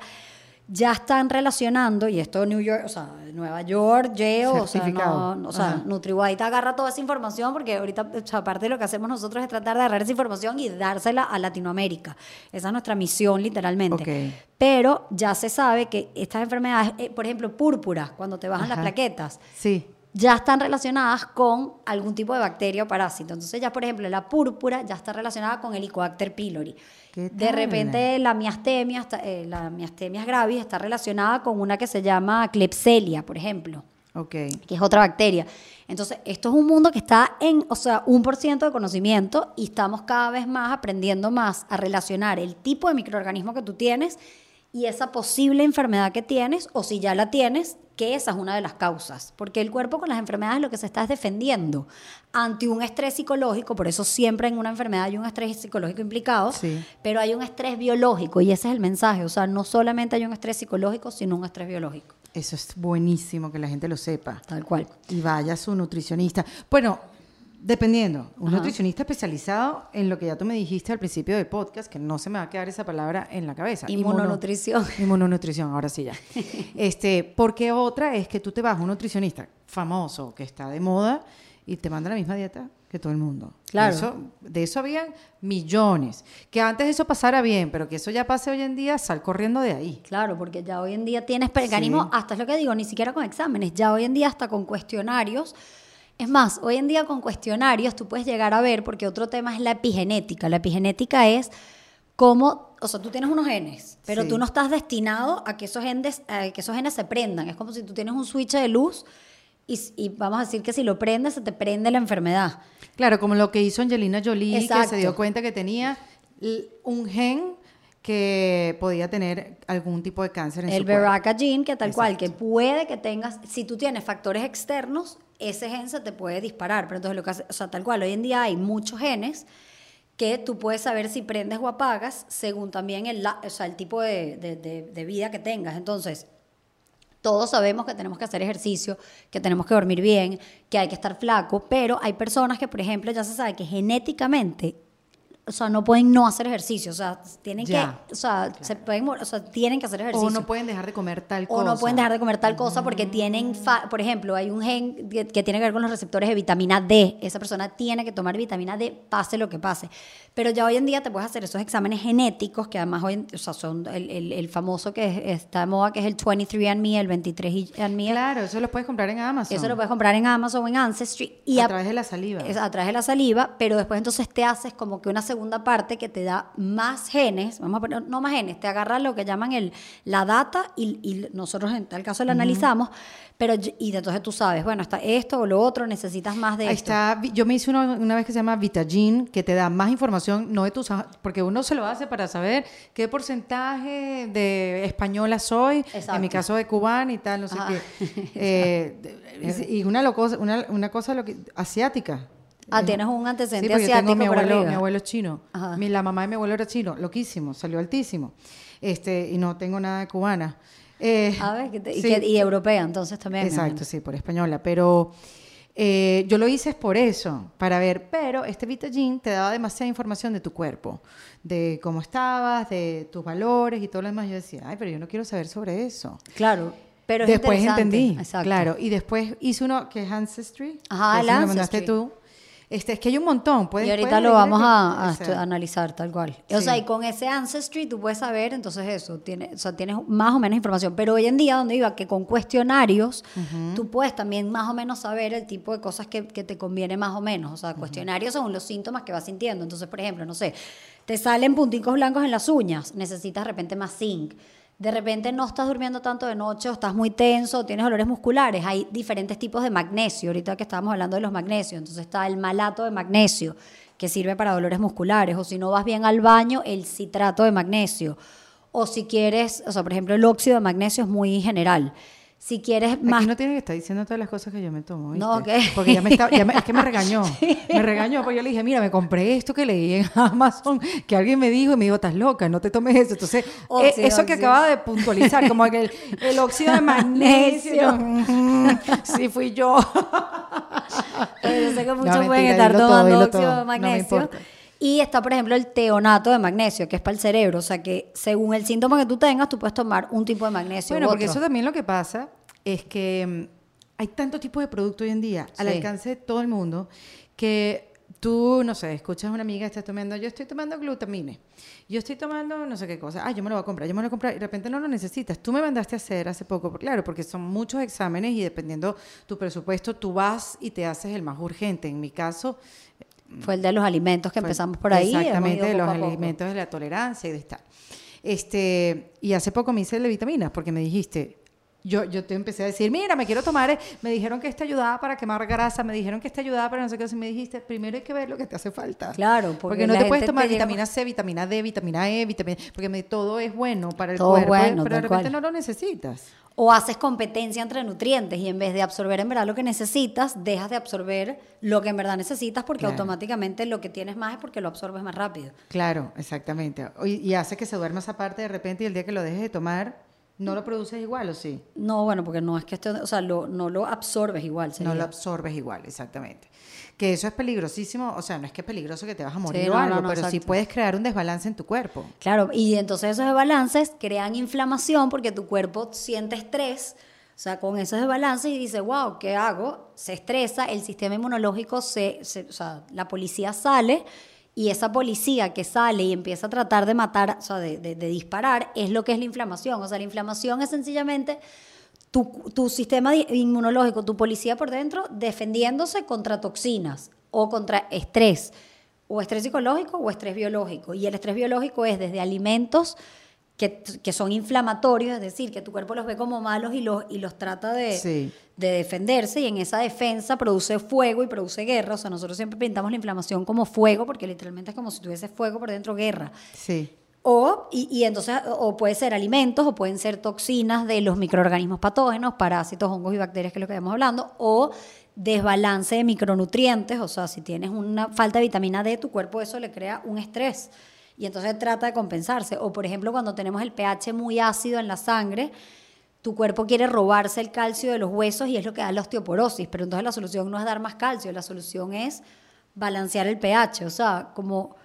ya están relacionando, y esto New York, o sea, Nueva York, Yale, o sea, no, o sea
Ajá.
NutriWhite agarra toda esa información, porque ahorita, o sea, aparte de lo que hacemos nosotros es tratar de agarrar esa información y dársela a Latinoamérica. Esa es nuestra misión, literalmente. Pero ya se sabe que estas enfermedades, eh, por ejemplo, púrpura, cuando te bajan las plaquetas,
Sí.
Ya están relacionadas con algún tipo de bacteria o parásito. Entonces ya, por ejemplo, la púrpura ya está relacionada con el Helicobacter pylori.
¿Qué
De repente la miastemia, eh, la miastemia gravis está relacionada con una que se llama Klebsiella, por ejemplo, que es otra bacteria. Entonces, esto es un mundo que está en, o sea, un por ciento de conocimiento y estamos cada vez más aprendiendo más a relacionar el tipo de microorganismo que tú tienes y esa posible enfermedad que tienes, o si ya la tienes, que esa es una de las causas. Porque el cuerpo con las enfermedades lo que se está es defendiendo ante un estrés psicológico, por eso siempre en una enfermedad hay un estrés psicológico implicado,
Sí.
pero hay un estrés biológico y ese es el mensaje. O sea, no solamente hay un estrés psicológico, sino un estrés biológico.
Eso es buenísimo que la gente lo sepa.
Tal cual.
Y vaya a su nutricionista. Bueno, Dependiendo, un
Ajá.
nutricionista especializado en lo que ya tú me dijiste al principio del podcast, que no se me va a quedar esa palabra en la cabeza.
Inmunonutrición.
Inmuno- Inmunonutrición, ahora sí ya. este, porque otra es que tú te vas a un nutricionista famoso que está de moda y te manda la misma dieta que todo el mundo.
Claro.
Eso, de eso habían millones. Que antes eso pasara bien, pero que eso ya pase hoy en día, sal corriendo de ahí.
Claro, porque ya hoy en día tienes
Sí.
hasta es lo que digo, ni siquiera con exámenes, ya hoy en día hasta con cuestionarios. Es más, hoy en día con cuestionarios tú puedes llegar a ver, porque otro tema es la epigenética. La epigenética es cómo, o sea, tú tienes unos genes, pero
Sí.
tú no estás destinado a que esos genes, a que esos genes se prendan. Es como si tú tienes un switch de luz y, y vamos a decir que si lo prendes se te prende la enfermedad.
Claro, como lo que hizo Angelina Jolie, que se dio cuenta que tenía un gen que podía tener algún tipo de cáncer en
El
su cuerpo.
BRCA gene, que tal cual, que puede que tengas, si tú tienes factores externos, ese gen se te puede disparar. Pero entonces lo que hace, o sea, tal cual, hoy en día hay muchos genes que tú puedes saber si prendes o apagas según también el, o sea, el tipo de, de- de- de vida que tengas. Entonces, todos sabemos que tenemos que hacer ejercicio, que tenemos que dormir bien, que hay que estar flaco, pero hay personas que, por ejemplo, ya se sabe que genéticamente, o sea, no pueden no hacer ejercicio, o sea, tienen
Ya,
que, o sea, se pueden, o sea, tienen que hacer ejercicio.
O no pueden dejar de comer tal
O
cosa.
no pueden dejar de comer tal cosa porque tienen, fa- por ejemplo, hay un gen que, que tiene que ver con los receptores de vitamina D. Esa persona tiene que tomar vitamina D, pase lo que pase. Pero ya hoy en día te puedes hacer esos exámenes genéticos, que además hoy, en- o sea, son el, el- el famoso que es- está de moda, que es el 23andMe, el 23andMe.
Claro, eso lo puedes comprar en Amazon.
Eso lo puedes comprar en Amazon o en Ancestry. Y
a
a-
través de la saliva.
es a través de la saliva, pero después entonces te haces como que una segunda parte que te da más genes, vamos a poner, no más genes, te agarra lo que llaman el, la data y, y nosotros en tal caso la analizamos, pero y- entonces tú sabes, bueno, está esto o lo otro, necesitas más de
Ahí
esto.
está, yo me hice uno una vez que se llama Vitagin, que te da más información, no de tus, aj- porque uno se lo hace para saber qué porcentaje de española soy, en
Exacto.
mi caso de cubana y tal, no sé
Ajá.
qué. Eh, y una, loco- una, una cosa lo que- asiática.
Ah, tienes un
Sí,
antecedente
yo
asiático
tengo mi abuelo, mi abuelo chino.
Ajá.
Mi- la mamá de mi abuelo era chino, loquísimo, salió altísimo. Este, y no tengo nada de cubana. Eh,
A ver, que te- y,
sí.
que- y europea, entonces también.
Exacto, sí, por española. Pero eh, yo lo hice es por eso, para ver. Pero este Vitagin te daba demasiada información de tu cuerpo, de cómo estabas, de tus valores y todo lo demás. Yo decía, ay, pero yo no quiero saber sobre eso.
Claro, pero es
después entendí,
Exacto.
claro. Y después hice uno que es Ancestry.
Ajá,
que
el
ese me mandaste
Ancestry.
tú. Este, es que hay un montón. Puedes,
y ahorita lo vamos
que-
a, a
o
analizar tal cual. O
Sí.
sea, y con ese Ancestry tú puedes saber, entonces eso, tiene, o sea, tienes más o menos información. Pero hoy en día, donde iba, que con cuestionarios, tú puedes también más o menos saber el tipo de cosas que, que te conviene más o menos. O sea, cuestionarios según los síntomas que vas sintiendo. Entonces, por ejemplo, no sé, te salen punticos blancos en las uñas, necesitas de repente más zinc. De repente no estás durmiendo tanto de noche o estás muy tenso o tienes dolores musculares. Hay diferentes tipos de magnesio. Ahorita que estábamos hablando de los magnesios. Entonces está el malato de magnesio, que sirve para dolores musculares. O si no vas bien al baño, el citrato de magnesio. O si quieres, o sea, por ejemplo, el óxido de magnesio es muy general. Si quieres más...
Aquí no tienes que estar diciendo todas las cosas que yo me tomo. ¿viste?
No, ¿ok?
Porque ya me está, ya me- es que me regañó. Me regañó porque yo le dije, mira, me compré esto que leí en Amazon, que alguien me dijo y me dijo, estás loca, no te tomes eso. Entonces, eh,
Óxido,
eso que
óxido.
acaba de puntualizar, como que el, el óxido de magnesio. "Mm, sí, fui yo.
Pero yo sé que muchos
mentira,
pueden estar
todo,
tomando
dilo
óxido
todo,
de
no me
magnesio. Y está, por ejemplo, el teonato de magnesio, que es para el cerebro. O sea, que según el síntoma que tú tengas, tú puedes tomar un tipo de magnesio.
Bueno,
u
porque eso también lo que pasa es que mm, hay tantos tipos de productos hoy en día al
Sí.
alcance de todo el mundo que tú, no sé, escuchas a una amiga, estás tomando, yo estoy tomando glutamine, yo estoy tomando no sé qué cosa, ah, yo me lo voy a comprar, yo me lo voy a comprar y de repente no lo necesitas. Tú me mandaste a hacer hace poco, claro, porque son muchos exámenes y dependiendo tu presupuesto, tú vas y te haces el más urgente. En mi caso,
Fue el de los alimentos que empezamos por ahí.
Exactamente, de los alimentos, de la tolerancia y de estar. Este, y hace poco me hice el de vitaminas porque me dijiste, yo, yo te empecé a decir, mira, me quiero tomar, eh, me dijeron que este ayudaba para quemar grasa, me dijeron que este ayudaba para no sé qué, y me dijiste, primero hay que ver lo que te hace falta.
Claro, porque
porque, no te puedes tomar
te
vitamina C, vitamina D, vitamina E, vitamina, porque me- todo es bueno para el
Todo
cuerpo,
bueno,
pero de repente
cual.
no lo necesitas.
O haces competencia entre nutrientes y en vez de absorber en verdad lo que necesitas, dejas de absorber lo que en verdad necesitas porque
Claro.
automáticamente lo que tienes más es porque lo absorbes más rápido.
Claro, exactamente. Y, y hace que se duerma esa parte de repente y el día que lo dejes de tomar, ¿No lo produces igual o sí?
No, bueno, porque no es que esté, o sea, lo- no lo absorbes igual.
No
sería.
lo absorbes igual, exactamente. Que eso es peligrosísimo, o sea, no es que es peligroso que te vas a morir
Sí,
o
no,
algo,
no, no,
pero sí
exacto.
puedes crear un desbalance en tu cuerpo.
Claro, y entonces esos desbalances crean inflamación porque tu cuerpo siente estrés, o sea, con esos desbalances y dice, wow, ¿qué hago? Se estresa, el sistema inmunológico, se, se- o sea, la policía sale y esa policía que sale y empieza a tratar de matar, o sea, de, disparar, es lo que es la inflamación. O sea, la inflamación es sencillamente tu, tu sistema inmunológico, tu policía por dentro, defendiéndose contra toxinas o contra estrés, o estrés psicológico o estrés biológico. Y el estrés biológico es desde alimentos que, que son inflamatorios, es decir, que tu cuerpo los ve como malos y los, y los trata de,
Sí.
de defenderse, y en esa defensa produce fuego y produce guerra. O sea, nosotros siempre pintamos la inflamación como fuego, porque literalmente es como si tuviese fuego por dentro, guerra.
Sí.
O, y, y entonces, o puede ser alimentos, o pueden ser toxinas de los microorganismos patógenos, parásitos, hongos y bacterias, que es lo que estamos hablando, o desbalance de micronutrientes, o sea, si tienes una falta de vitamina D, tu cuerpo eso le crea un estrés. Y entonces trata de compensarse. O, por ejemplo, cuando tenemos el pH muy ácido en la sangre, tu cuerpo quiere robarse el calcio de los huesos y es lo que da la osteoporosis. Pero entonces la solución no es dar más calcio, la solución es balancear el pH. O sea, como,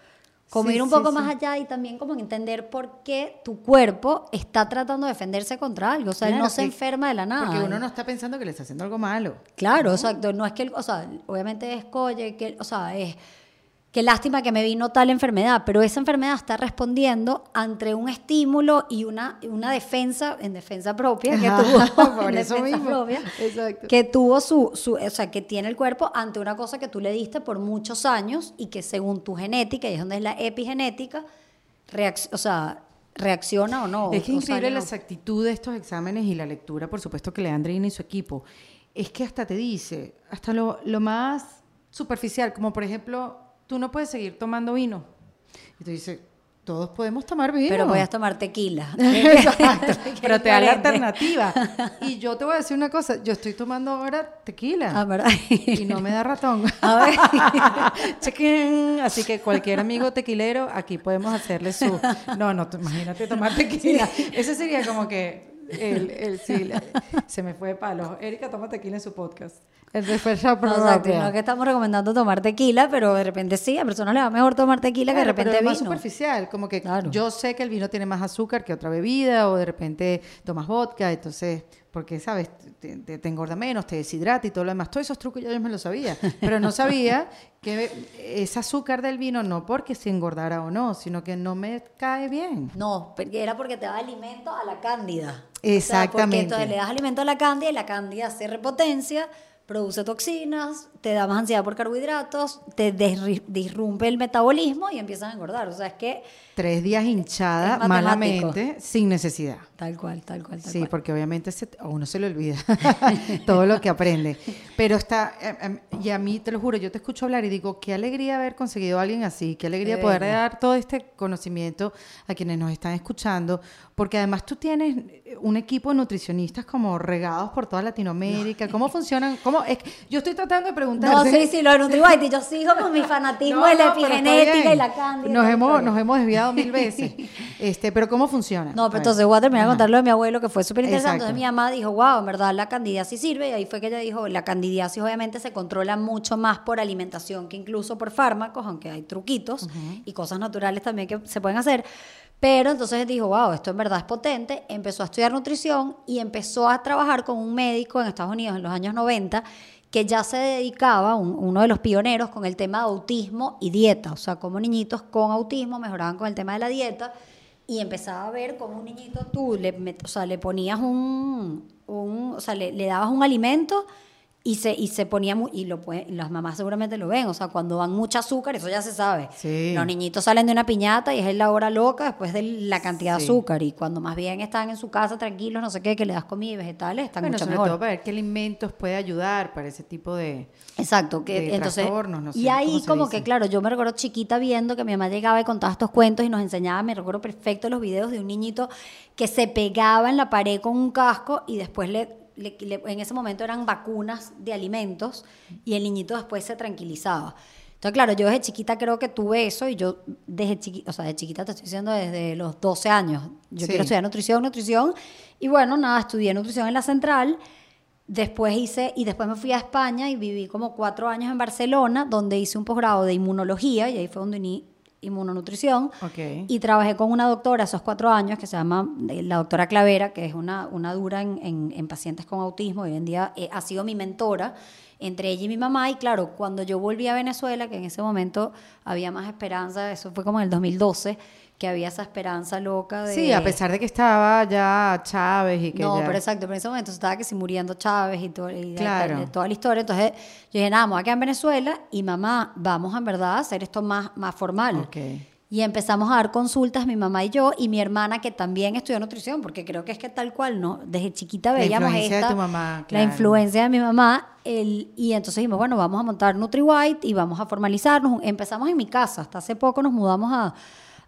como
Sí,
ir un
sí,
poco
sí.
más allá y también como entender por qué tu cuerpo está tratando de defenderse contra algo. O sea, él no se enferma de la nada.
Porque uno no está pensando que le está haciendo algo malo.
Claro, exacto. No es que, el- o sea, obviamente es coye, que, o sea, es qué lástima que me vino tal enfermedad, pero esa enfermedad está respondiendo ante un estímulo y una, una defensa, en defensa propia, que
Ajá,
tuvo,
por eso mismo.
propia,
Exacto.
que tuvo su, su, o sea, que tiene el cuerpo ante una cosa que tú le diste por muchos años y que según tu genética, y es donde es la epigenética, o sea, reacciona o no.
Es que es increíble la exactitud de estos exámenes y la lectura, por supuesto, que le dan Andreina y su equipo. Es que hasta te dice, hasta lo, lo más superficial, como por ejemplo, tú no puedes seguir tomando vino. Y te dice, todos podemos tomar vino.
Pero puedes tomar tequila.
Exacto, pero te da la alternativa. Y yo te voy a decir una cosa, yo estoy tomando ahora tequila.
Ah, ¿verdad?
y no me da ratón.
A ver.
Así que cualquier amigo tequilero, aquí podemos hacerle su. No, no, tú imagínate tomar tequila. Ese sería como que. El, el, sí, la- se me fue de palo. Erika toma tequila en su podcast. El defensa
No, exacto, no es que estamos recomendando tomar tequila, pero de repente sí, a personas les va mejor tomar tequila que de
Claro, pero
repente
es más
vino.
superficial, como que
Claro.
yo sé que el vino tiene más azúcar que otra bebida, o de repente tomas vodka, entonces, porque sabes, te, te- te engorda menos, te deshidrata y todo lo demás. Todos esos trucos ya yo me los sabía, pero no sabía que ese azúcar del vino no porque se engordara o no, sino que no me cae bien.
No, era porque te da alimento a la cándida. O sea,
Exactamente.
porque entonces le das alimento a la cándida y la cándida se repotencia, produce toxinas, te da más ansiedad por carbohidratos, te disrumpe el metabolismo y empiezas a engordar. O sea, es que
Tres días hinchada malamente, sin necesidad.
tal cual, tal cual, tal
Sí,
cual.
porque obviamente se- a uno se le olvida todo lo que aprende. Pero está, eh, eh, y a mí te lo juro, yo te escucho hablar y digo, qué alegría haber conseguido a alguien así, qué alegría
De
poder dar todo este conocimiento a quienes nos están escuchando, porque además tú tienes un equipo de nutricionistas como regados por toda Latinoamérica. ¿Cómo funcionan? ¿Cómo? Es que yo estoy tratando de preguntar.
No, sí, sí, lo de NutriWhite, yo sigo con mi fanatismo
No,
de la
no,
epigenética y la cándida.
Nos hemos, nos hemos desviado mil veces. Este, pero ¿cómo funciona?
No, pero entonces voy a terminar de contar lo de mi abuelo, que fue súper interesante. Entonces mi mamá dijo, wow, en verdad la candidiasis sirve. Y ahí fue que ella dijo, la candidiasis obviamente se controla mucho más por alimentación que incluso por fármacos, aunque hay truquitos y cosas naturales también que se pueden hacer. Pero entonces dijo, wow, esto en verdad es potente. Empezó a estudiar nutrición y empezó a trabajar con un médico en Estados Unidos en los años 90 que ya se dedicaba, un- uno de los pioneros, con el tema de autismo y dieta. O sea, cómo niñitos con autismo mejoraban con el tema de la dieta y empezaba a ver cómo un niñito tú le, o sea, le ponías un, un- o sea, le, le dabas un alimento y se, y se ponía, mu- y lo puede- las mamás seguramente lo ven, o sea, cuando dan mucho azúcar, eso ya se sabe.
Sí.
Los niñitos salen de una piñata y es la hora loca después de la cantidad de azúcar y cuando más bien están en su casa tranquilos, no sé qué, que le das comida y vegetales, están
Bueno,
mucho
sobre
mejor.
todo para ver qué alimentos puede ayudar para ese tipo de...
Exacto, que
de
entonces
no sé,
y ahí
¿cómo se
como
dice?
que claro, yo me recuerdo chiquita viendo que mi mamá llegaba y contaba estos cuentos y nos enseñaba, me recuerdo perfecto los videos de un niñito que se pegaba en la pared con un casco y después le, le- le- en ese momento eran vacunas de alimentos y el niñito después se tranquilizaba. Entonces, claro, yo desde chiquita creo que tuve eso y yo desde chiquita, o sea, de chiquita te estoy diciendo desde los 12 años. Yo
Sí.
quiero estudiar nutrición, nutrición. Y bueno, nada, estudié nutrición en la central. Después hice, y después me fui a España y viví como cuatro años en Barcelona, donde hice un posgrado de inmunología y ahí fue donde inmunonutrición. Y trabajé con una doctora esos cuatro años que se llama eh, la doctora Clavera, que es una, una dura en, en- en pacientes con autismo. Hoy en día eh, ha sido mi mentora entre ella y mi mamá. Y claro, cuando yo volví a Venezuela, que en ese momento había más esperanza, eso fue como en el 2012, que había esa esperanza loca de...
Sí, a pesar de que estaba ya Chávez y que
No,
ya-
pero exacto, pero en ese momento estaba que si muriendo Chávez y, todo, y
Claro.
de toda la historia. Entonces yo dije, nada, vamos acá en Venezuela y mamá, vamos en verdad a hacer esto más, más formal.
Ok.
Y empezamos a dar consultas, mi mamá y yo, y mi hermana que también estudió nutrición, porque creo que es que tal cual, ¿no? Desde chiquita
La
veíamos
influencia de tu mamá,
la
claro.
influencia de mi mamá, el, y entonces dijimos, bueno, vamos a montar NutriWhite y vamos a formalizarnos. Empezamos en mi casa, hasta hace poco nos mudamos a,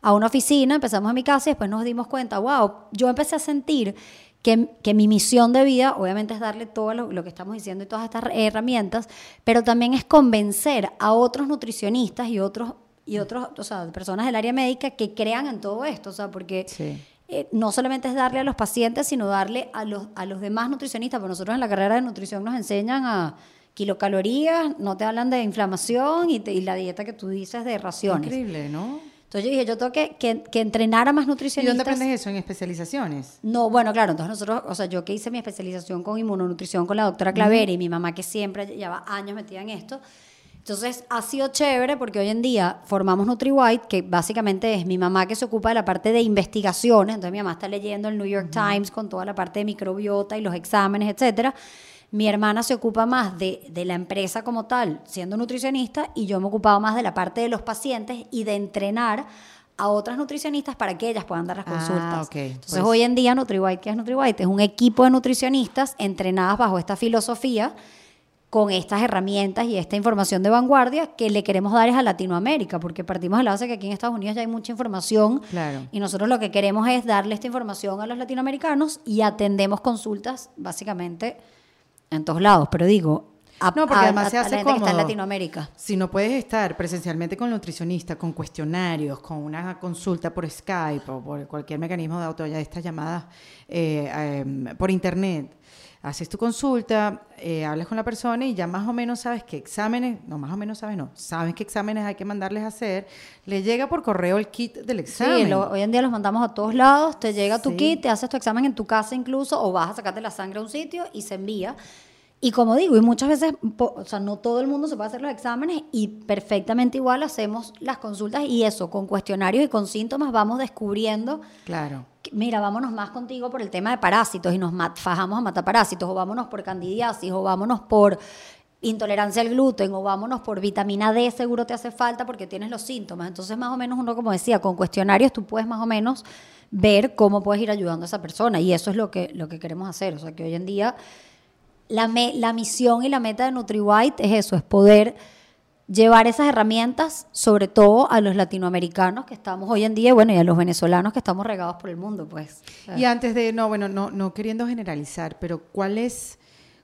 a una oficina, empezamos en mi casa y después nos dimos cuenta, wow, yo empecé a sentir que, que mi misión de vida, obviamente, es darle todo lo, lo que estamos diciendo y todas estas herramientas, pero también es convencer a otros nutricionistas y otros, y otros, o sea, personas del área médica que crean en todo esto, o sea, porque
Sí.
eh, no solamente es darle a los pacientes, sino darle a los, a los demás nutricionistas, porque nosotros en la carrera de nutrición nos enseñan a kilocalorías, no te hablan de inflamación y, te- y la dieta que tú dices de raciones.
Increíble, ¿no?
Entonces yo dije, yo tengo que, que, que entrenar a más
¿Y
nutricionistas.
dónde aprendes eso? ¿En especializaciones?
No, bueno, claro, entonces nosotros, o sea, yo que hice mi especialización con inmunonutrición con la doctora Clavera y mi mamá que siempre lleva años metida en esto. Entonces ha sido chévere porque hoy en día formamos NutriWhite, que básicamente es mi mamá que se ocupa de la parte de investigaciones. Entonces mi mamá está leyendo el New York Times con toda la parte de microbiota y los exámenes, etcétera. Mi hermana se ocupa más de, de la empresa como tal, siendo nutricionista, y yo me ocupaba más de la parte de los pacientes y de entrenar a otras nutricionistas para que ellas puedan dar las
Ah,
consultas. Entonces,
Pues-
hoy en día NutriWhite, ¿qué es NutriWhite? Es un equipo de nutricionistas entrenadas bajo esta filosofía con estas herramientas y esta información de vanguardia que le queremos dar es a Latinoamérica, porque partimos de la base que aquí en Estados Unidos ya hay mucha información
Claro.
y nosotros lo que queremos es darle esta información a los latinoamericanos y atendemos consultas básicamente en todos lados, pero digo, a,
No, porque además
a-
se hace
está en. Latinoamérica.
Si no puedes estar presencialmente con el nutricionista, con cuestionarios, con una consulta por Skype o por cualquier mecanismo de auto, ya estas llamadas eh, eh, por internet, haces tu consulta, eh, hablas con la persona y ya más o menos sabes qué exámenes, no más o menos sabes, no, sabes qué exámenes hay que mandarles a hacer, le llega por correo el kit del examen.
Sí, lo- hoy en día los mandamos a todos lados, te llega tu
Sí.
kit, te haces tu examen en tu casa incluso, o vas a sacarte la sangre a un sitio y se envía. Y como digo, y muchas veces, o sea, no todo el mundo se puede hacer los exámenes y perfectamente igual hacemos las consultas y eso, con cuestionarios y con síntomas vamos descubriendo
Claro.
Mira, vámonos más contigo por el tema de parásitos y nos fajamos a matar parásitos, o vámonos por candidiasis, o vámonos por intolerancia al gluten, o vámonos por vitamina D, seguro te hace falta porque tienes los síntomas. Entonces, más o menos, uno, como decía, con cuestionarios tú puedes más o menos ver cómo puedes ir ayudando a esa persona. Y eso es lo que, lo que queremos hacer. O sea, que hoy en día la, la misión y la meta de NutriWhite es eso, es poder llevar esas herramientas, sobre todo a los latinoamericanos que estamos hoy en día, bueno, y a los venezolanos que estamos regados por el mundo, pues.
Y antes de, no, bueno, no, no queriendo generalizar, pero ¿cuál es,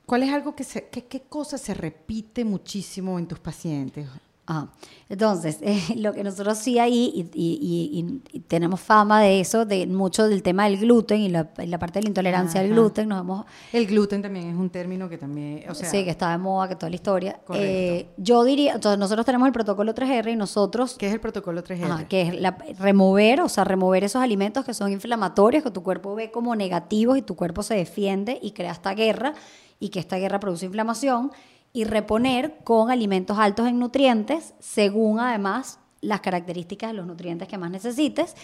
cuál es algo que se, qué, qué cosa se repite muchísimo en tus pacientes?
Ajá. Entonces, eh, lo que nosotros sí ahí, y, y- y- y tenemos fama de eso, de mucho del tema del gluten y la, parte de la intolerancia al gluten, nos hemos
El gluten también es un término que también, o sea,
sí, que está de moda, que toda la historia.
Correcto.
Eh, yo diría, entonces nosotros tenemos el protocolo 3R y nosotros
¿qué es el protocolo 3R?
Ajá, que es la- remover, o sea, remover esos alimentos que son inflamatorios, que tu cuerpo ve como negativos y tu cuerpo se defiende y crea esta guerra y que esta guerra produce inflamación y reponer con alimentos altos en nutrientes según además las características de los nutrientes que más necesites.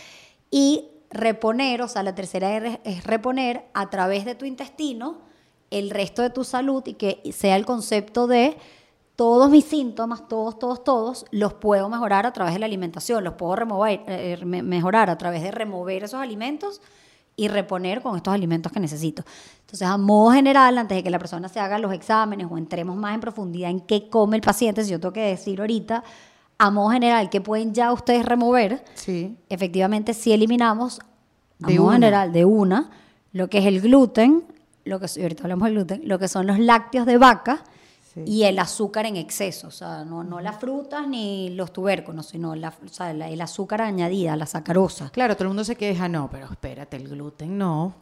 Y reponer, o sea, la tercera R es reponer a través de tu intestino el resto de tu salud y que sea el concepto de todos mis síntomas, todos, todos, todos, los puedo mejorar a través de la alimentación, los puedo remover, eh, me- mejorar a través de remover esos alimentos y reponer con estos alimentos que necesito. Entonces, a modo general, antes de que la persona se haga los exámenes o entremos más en profundidad en qué come el paciente, si yo tengo que decir ahorita, a modo general, ¿qué pueden ya ustedes remover?
Sí.
efectivamente si eliminamos a
De
modo
una.
general de una lo que es el gluten, lo que ahorita hablamos del gluten, lo que son los lácteos de vaca
Sí.
y el azúcar en exceso, o sea, no, no las frutas ni los tubérculos, sino la, o sea, la- el azúcar añadida, la sacarosa.
Claro, todo el mundo se queja, no, pero espérate, el gluten no.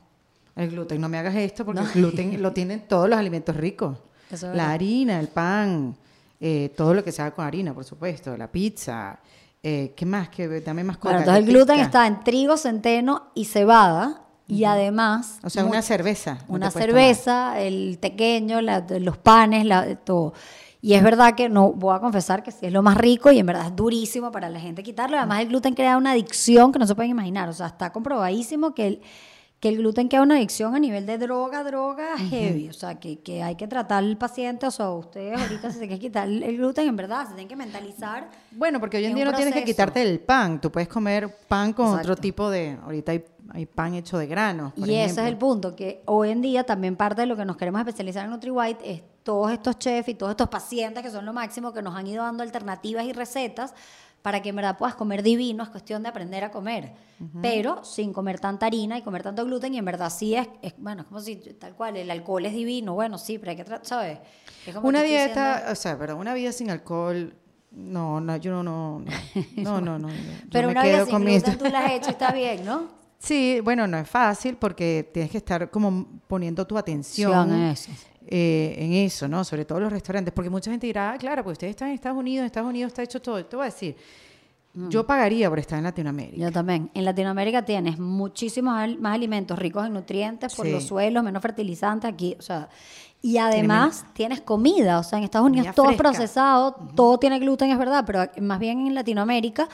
El gluten, no me hagas esto porque el gluten lo tienen todos los alimentos ricos.
Es
la
verdad.
harina, el pan, eh, todo lo que se haga con harina, por supuesto, la pizza. eh, ¿Qué más? Que dame más cosas.
entonces el gluten está en trigo, centeno y cebada, y además...
O sea, una cerveza. no
una cerveza, el tequeño, la- los panes, la, todo. Y es verdad que no, voy a confesar que sí es lo más rico y en verdad es durísimo para la gente quitarlo. Además, el gluten crea una adicción que no se pueden imaginar. O sea, está comprobadísimo que el, que el gluten crea una adicción a nivel de droga, droga heavy. O sea, que, que hay que tratar al paciente. O sea, ustedes ahorita se tienen que quitar el gluten, en verdad, se tienen que mentalizar.
Bueno, porque hoy en
Es
día no tienes que quitarte el pan. Tú puedes comer pan con otro tipo de. Ahorita hay, hay pan hecho de granos. por
Y ese es el punto, que hoy en día también parte de lo que nos queremos especializar en NutriWhite es todos estos chefs y todos estos pacientes que son lo máximo que nos han ido dando alternativas y recetas para que en verdad puedas comer divino, es cuestión de aprender a comer, pero sin comer tanta harina y comer tanto gluten y en verdad sí es, es bueno, es como si tal cual, el alcohol es divino, bueno, sí, pero hay que tratar, ¿sabes? Es como
Una dieta,
diciendo-
o sea, perdón, una vida sin alcohol. No, no, yo no, no, no, no, no. no, yo
pero una
quedo
sin gluten tú la has hecho está bien, ¿no?
Sí, bueno, no es fácil porque tienes que estar como poniendo tu atención
Sí, eso.
Eh, en eso, ¿no? Sobre todo los restaurantes, porque mucha gente dirá, ah, claro, pues ustedes están en Estados Unidos, en Estados Unidos está hecho todo. Te voy a decir, yo pagaría por estar en Latinoamérica.
Yo también. En Latinoamérica tienes muchísimos al- más alimentos ricos en nutrientes por
Sí.
los suelos, menos fertilizantes aquí, o sea, y además tienes comida, o sea, en Estados Unidos
Comida
todo es procesado, todo tiene gluten, es verdad, pero más bien en Latinoamérica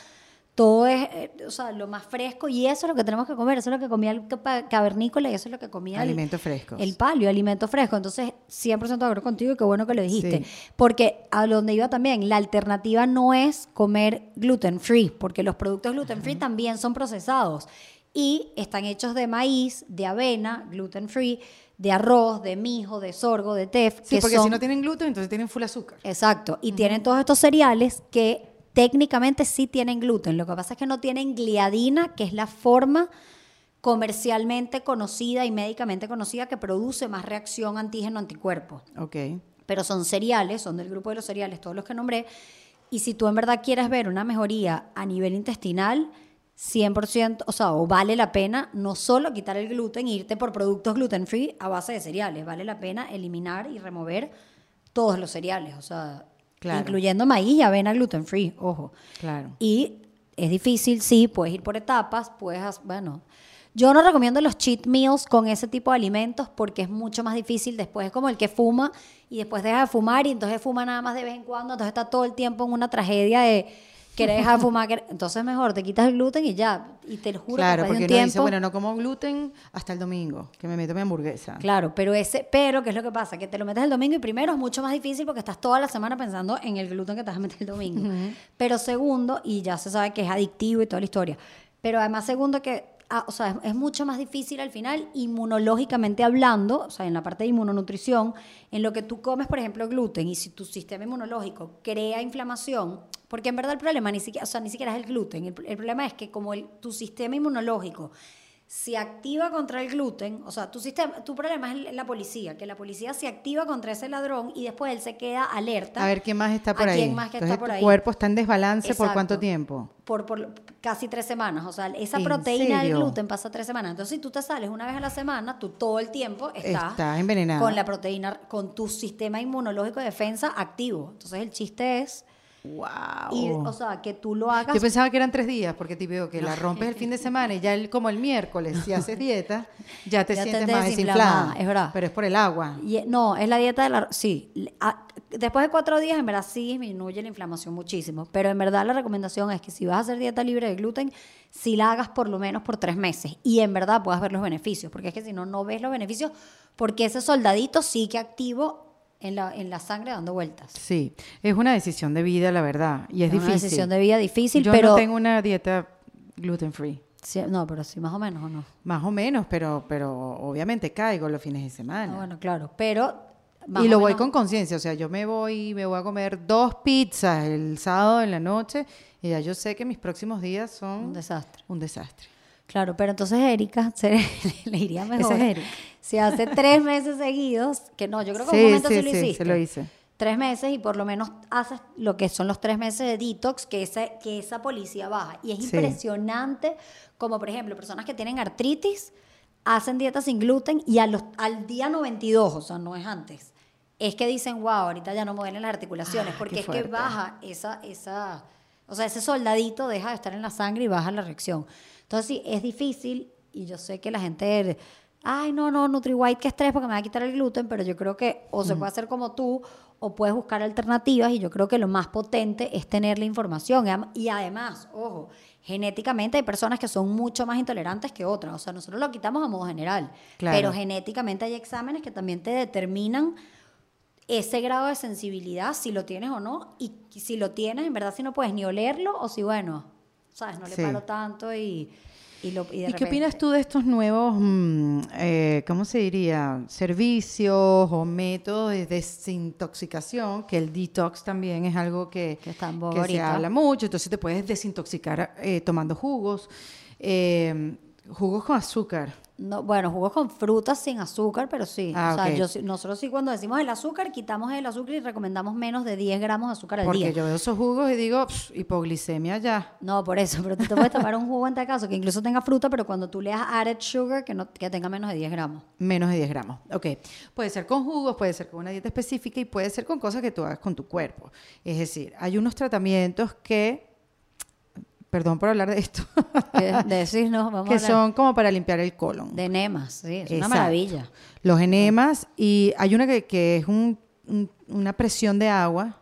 todo es, eh, o sea, lo más fresco y eso es lo que tenemos que comer, eso es lo que comía el cavernícola y eso es lo que comía el-
Alimentos frescos.
el palio, alimento fresco. Entonces, 100% de acuerdo contigo y qué bueno que lo dijiste.
Sí.
Porque a donde iba también, la alternativa no es comer gluten free, porque los productos gluten free también son procesados y están hechos de maíz, de avena, gluten free, de arroz, de mijo, de sorgo, de tef.
Sí,
que
porque
son-
si no tienen gluten, entonces tienen full azúcar.
Exacto. Y tienen todos estos cereales que técnicamente sí tienen gluten. Lo que pasa es que no tienen gliadina, que es la forma comercialmente conocida y médicamente conocida que produce más reacción antígeno-anticuerpo.
Ok.
Pero son cereales, son del grupo de los cereales, todos los que nombré. Y si tú en verdad quieres ver una mejoría a nivel intestinal, 100%, o sea, o vale la pena no solo quitar el gluten e irte por productos gluten free a base de cereales, vale la pena eliminar y remover todos los cereales, o sea,
Claro.
incluyendo maíz y avena gluten free, ojo.
Claro.
Y es difícil, sí, puedes ir por etapas, puedes, bueno, yo no recomiendo los cheat meals con ese tipo de alimentos porque es mucho más difícil después, es como el que fuma y después deja de fumar y entonces fuma nada más de vez en cuando, entonces está todo el tiempo en una tragedia de querer dejar de fumar, entonces mejor te quitas el gluten y ya, y te lo juro
Claro,
que
porque
un
dice, bueno, no como gluten hasta el domingo, que me meto mi hamburguesa.
Claro, pero ese, pero ¿qué es lo que pasa? Que te lo metes el domingo y primero es mucho más difícil porque estás toda la semana pensando en el gluten que te vas a meter el domingo. Pero segundo, y ya se sabe que es adictivo y toda la historia. Pero además segundo que, o sea, es, mucho más difícil al final inmunológicamente hablando, o sea, en la parte de inmunonutrición, en lo que tú comes, por ejemplo, gluten y si tu sistema inmunológico crea inflamación, porque en verdad el problema ni siquiera, o sea, ni siquiera es el gluten, el, problema es que como tu sistema inmunológico se activa contra el gluten, o sea, tu sistema, tu problema es la policía, que la policía se activa contra ese ladrón y después él se queda alerta.
A ver quién más está por
¿A
ahí.
quién más que
Entonces,
está por
tu
ahí?
cuerpo está en desbalance por cuánto tiempo.
Por, por casi tres semanas, o sea, esa
¿En
proteína del gluten pasa tres semanas. Entonces, si tú te sales una vez a la semana, tú todo el tiempo estás
Estás envenenada.
con la proteína, con tu sistema inmunológico de defensa activo. Entonces, el chiste es
Wow.
o sea, que tú lo hagas
Yo pensaba que eran tres días, porque tipo que la rompes el fin de semana y ya el, como el miércoles, si haces dieta, ya te
Ya te
sientes más
desinflamada,
desinflada.
es verdad.
Pero es por el agua.
Y, no, es la dieta de la... Sí, a- después de cuatro días en verdad sí disminuye la inflamación muchísimo, pero en verdad la recomendación es que si vas a hacer dieta libre de gluten, si la hagas por lo menos por tres meses y en verdad puedas ver los beneficios, porque es que si no, no ves los beneficios, porque ese soldadito sigue activo en la, en la sangre dando vueltas.
Sí, es una decisión de vida, la verdad. Y es,
Es
difícil.
una decisión de vida difícil,
Yo
pero...
no tengo una dieta gluten free.
sí, no, pero sí, más o menos, ¿o no?
Más o menos, pero, pero obviamente caigo los fines de semana.
Ah, bueno, claro, pero... más
y lo voy
menos-
con conciencia, o sea, yo me voy me voy a comer dos pizzas el sábado en la noche y ya yo sé que mis próximos días son
Un desastre.
un desastre.
Claro, pero entonces Erika se, le iría mejor.
Esa es Erika.
Si hace tres meses seguidos, que no, yo creo que
Sí,
un momento sí,
sí,
lo
sí,
hiciste.
se lo hice.
tres meses y por lo menos haces lo que son los tres meses de detox, que esa, que esa policía baja. Y es
Sí.
impresionante como, por ejemplo, personas que tienen artritis hacen dieta sin gluten y a los, al día 92, o sea, no es antes, es que dicen, wow, ahorita ya no me las articulaciones,
Ah,
porque es que baja esa, esa, o sea, ese soldadito deja de estar en la sangre y baja la reacción. Entonces, sí, es difícil y yo sé que la gente, ay, no, no, NutriWhite, qué estrés porque me va a quitar el gluten, pero yo creo que o se puede hacer como tú o puedes buscar alternativas y yo creo que lo más potente es tener la información. Y además, ojo, genéticamente hay personas que son mucho más intolerantes que otras. O sea, nosotros lo quitamos a modo general.
Claro.
Pero genéticamente hay exámenes que también te determinan ese grado de sensibilidad, si lo tienes o no, y si lo tienes, en verdad, si no puedes ni olerlo, o si, bueno, sabes, no le
Sí.
paro tanto y, y, lo, y de
¿Y qué opinas tú de estos nuevos, mm, eh, cómo se diría, servicios o métodos de desintoxicación? Que el detox también es algo que,
Que
se habla mucho. Entonces te puedes desintoxicar eh, tomando jugos, eh, jugos con azúcar.
No, bueno, jugos con frutas sin azúcar, pero sí.
Ah,
o sea, yo nosotros sí cuando decimos el azúcar, quitamos el azúcar y recomendamos menos de 10 gramos de azúcar al
Porque
día.
yo veo esos jugos y digo, "Pff, hipoglicemia ya.
No, por eso, pero tú te puedes tomar un jugo en tal caso que incluso tenga fruta, pero cuando tú leas added sugar, que, no, que tenga menos de 10 gramos.
Menos de 10 gramos. Ok. Puede ser con jugos, puede ser con una dieta específica y puede ser con cosas que tú hagas con tu cuerpo. Es decir, hay unos tratamientos que, perdón por hablar de esto,
Que de decir, no, vamos
que
a
son como para limpiar el colon.
de enemas, sí, es una maravilla.
Los enemas y hay una que, que es un- un- una presión de agua.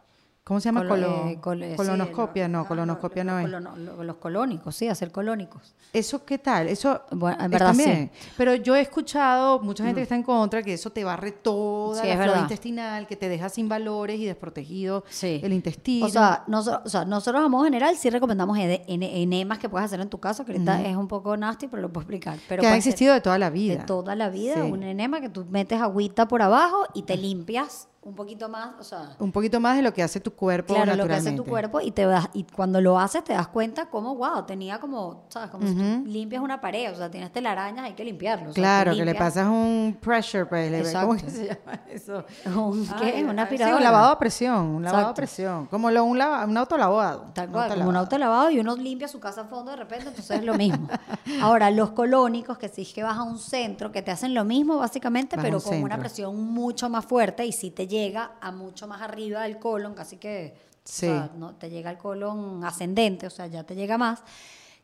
¿Cómo se llama?
Colo- eh, col- eh,
colonoscopia,
lo-
no,
ah,
colonoscopia
lo-
no es.
los colónicos, sí, hacer colónicos.
¿Eso qué tal? Eso
Bueno, en verdad
bien. Pero yo he escuchado mucha gente que está en contra que eso te barre toda
Sí,
la flora intestinal, que te deja sin valores y desprotegido el intestino.
O sea, noso- o sea, nosotros a modo general sí recomendamos enemas que puedes hacer en tu casa, que ahorita es un poco nasty, pero lo puedo explicar. Pero
que ha
puede ser
existido de toda la vida.
de toda la vida, un enema que tú metes agüita por abajo y te limpias un poquito más, o sea,
Un poquito más de lo que hace tu cuerpo
claro, lo que
naturalmente.
hace tu cuerpo y te das, y cuando lo haces te das cuenta como, wow, tenía como, ¿sabes? Como si tú limpias una pared, o sea, tienes telarañas, hay que limpiarlo. o sea, tú
Claro, que le pasas un pressure, pues, le- ¿cómo que se llama eso?
¿Un qué?
Ay,
Una
sí,
aspiradora.
un lavado a presión, un lavado a presión, como lo, un, lava- un autolavado.
Tal
un
cual, como un
autolavado.
auto lavado y uno limpia su casa a fondo de repente, entonces es lo mismo. Ahora, los colónicos, que sí es que vas a un centro, que te hacen lo mismo básicamente,
Vas
pero
un
con una presión mucho más fuerte y sí te llega a mucho más arriba del colon, casi que,
Sí.
o sea, no, te llega al colon ascendente, o sea, ya te llega más.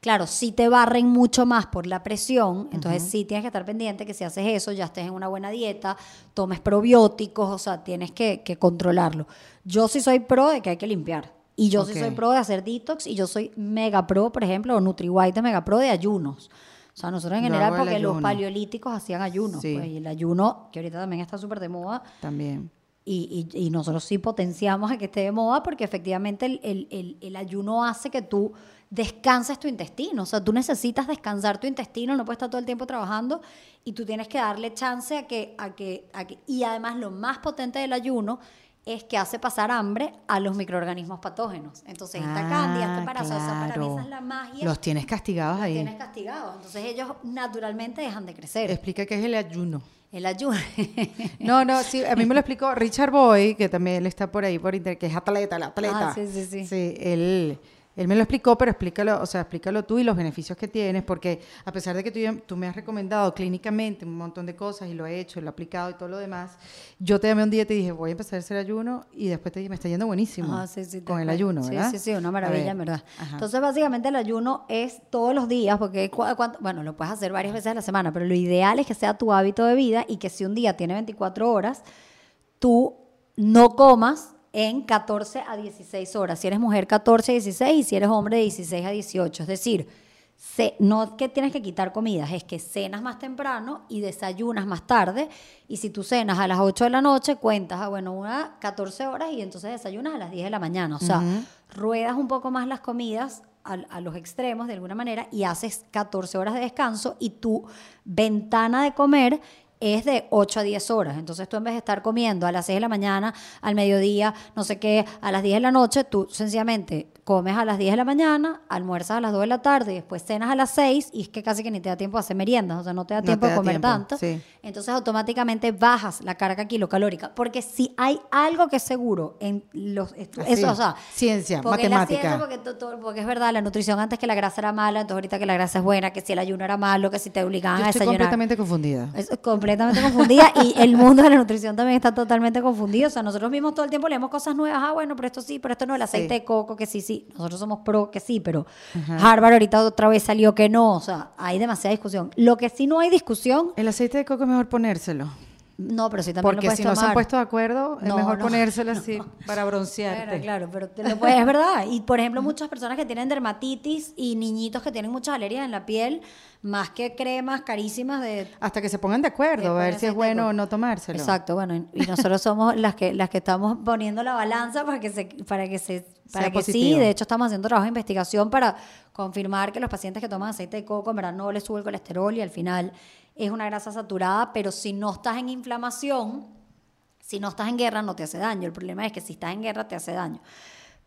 Claro, si te barren mucho más por la presión, entonces sí tienes que estar pendiente que si haces eso ya estés en una buena dieta, tomes probióticos, o sea, tienes que, que controlarlo. Yo sí soy pro de que hay que limpiar. Y yo sí soy pro de hacer detox y yo soy mega pro, por ejemplo, o NutriWhite mega pro de ayunos. O sea, nosotros en general,
el
porque los paleolíticos hacían ayunos.
Sí.
pues, y el ayuno, que ahorita también está súper de moda,
También.
Y, y- y nosotros sí potenciamos a que esté de moda porque efectivamente el, el- el- el ayuno hace que tú descanses tu intestino. O sea, tú necesitas descansar tu intestino, no puedes estar todo el tiempo trabajando y tú tienes que darle chance a que... A que, a que y además lo más potente del ayuno es que hace pasar hambre a los microorganismos patógenos. Entonces, esta
Ah,
cándida, este embarazo, o sea, para mí
claro.
esa es la magia.
Los tienes castigados
los
ahí.
tienes castigados. Entonces, ellos naturalmente dejan de crecer.
Explica qué es el ayuno.
El ayuno.
No, no, sí, a mí me lo explicó Richard Boy, que también él está por ahí por internet, que es atleta, el atleta.
Ah, sí, sí, sí.
Sí, él, él me lo explicó, pero explícalo, o sea, explícalo tú y los beneficios que tienes, porque a pesar de que tú, me has recomendado clínicamente un montón de cosas y lo he hecho, lo he aplicado y todo lo demás, yo te llamé un día y te dije, voy a empezar a hacer ayuno y después te dije, me está yendo buenísimo
sí, sí,
con el ayuno,
Sí,
¿verdad?
Sí, sí, una
A
maravilla, en verdad.
ajá.
Entonces, básicamente el ayuno es todos los días, porque bueno, lo puedes hacer varias veces a la semana, pero lo ideal es que sea tu hábito de vida y que si un día tiene 24 horas, tú no comas en 14 a 16 horas. Si eres mujer, 14 a 16 y si eres hombre, de 16 a 18. Es decir, ce- no es que tienes que quitar comidas, es que cenas más temprano y desayunas más tarde. Y si tú cenas a las 8 de la noche, cuentas, ah, bueno, una 14 horas y entonces desayunas a las 10 de la mañana. O sea, ruedas un poco más las comidas a, a los extremos de alguna manera y haces 14 horas de descanso y tu ventana de comer es de 8 a 10 horas. Entonces tú en vez de estar comiendo a las 6 de la mañana, al mediodía, no sé qué, a las 10 de la noche, tú sencillamente comes a las 10 de la mañana, almuerzas a las 2 de la tarde y después cenas a las 6 y es que casi que ni te da tiempo de hacer meriendas, o sea, no te da
No
tiempo
te
de comer
tiempo,
tanto.
sí.
Entonces automáticamente bajas la carga kilocalórica, porque si hay algo que es seguro en los estu-
Así,
eso, o sea,
ciencia,
porque es la
matemática.
ciencia, porque, es verdad, la nutrición antes que la grasa era mala, entonces ahorita que la grasa es buena, que si el ayuno era malo, que si te obligaban
Yo
a
estoy
desayunar.
completamente confundida.
Es completamente confundida y el mundo de la nutrición también está totalmente confundido. O sea, nosotros mismos todo el tiempo leemos cosas nuevas. Ah, bueno, pero esto sí, pero esto no. El aceite
Sí.
de coco, que sí, sí. Nosotros somos pro, que sí, pero Harvard ahorita otra vez salió que no. O sea, hay demasiada discusión. Lo que sí no hay discusión,
El aceite de coco es mejor ponérselo.
No, pero sí también lo puedes
si no se han puesto de acuerdo, es
No,
mejor
no,
ponérselo así para broncearte.
Claro, claro, pero te lo puedes, es verdad. Y por ejemplo, muchas personas que tienen dermatitis y niñitos que tienen muchas alergias en la piel, más que cremas carísimas de
Hasta que se pongan de acuerdo, a ver si es
de
bueno o no tomárselo.
Exacto, bueno, y y nosotros somos las que las que estamos poniendo la balanza para que se para que se para
Sea
que sí, de hecho estamos haciendo trabajo de investigación para confirmar que los pacientes que toman aceite de coco en verdad no les sube el colesterol y al final es una grasa saturada, pero si no estás en inflamación, si no estás en guerra no te hace daño. El problema es que si estás en guerra te hace daño.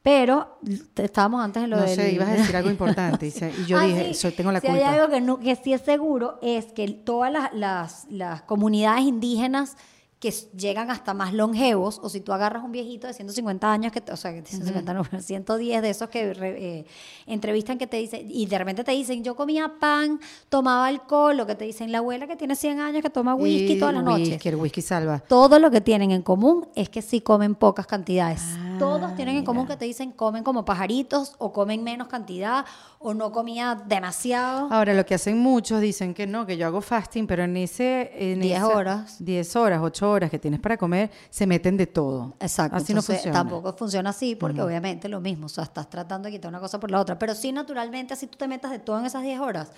Pero te- estábamos antes en lo
no
del
sé, ibas a decir algo importante. Y, yo
Ah,
dije,
sí.
soy, tengo la
Si
culpa.
hay algo que, no- que sí es seguro es que todas las, las- las comunidades indígenas que llegan hasta más longevos, o si tú agarras un viejito de 150 años, que, te- o sea, que 150 no, 110 de esos que re- eh, entrevistan que te dicen, y de repente te dicen, yo comía pan, tomaba alcohol, lo que te dicen la abuela que tiene 100 años que toma whisky
Y
todas las noches.
el whisky salva.
Todo lo que tienen en común es que sí comen pocas cantidades.
Ah,
Todos tienen en común que te dicen comen como pajaritos o comen menos cantidad o no comía demasiado.
Ahora, lo que hacen muchos dicen que no, que yo hago fasting, pero en ese... En
10
esa-
horas.
10 horas, 8 horas que tienes para comer, se meten de todo.
Exacto.
Así no funciona.
Tampoco funciona así porque obviamente lo mismo, o sea, estás tratando de quitar una cosa por la otra, pero sí naturalmente así tú te metas de todo en esas 10 horas.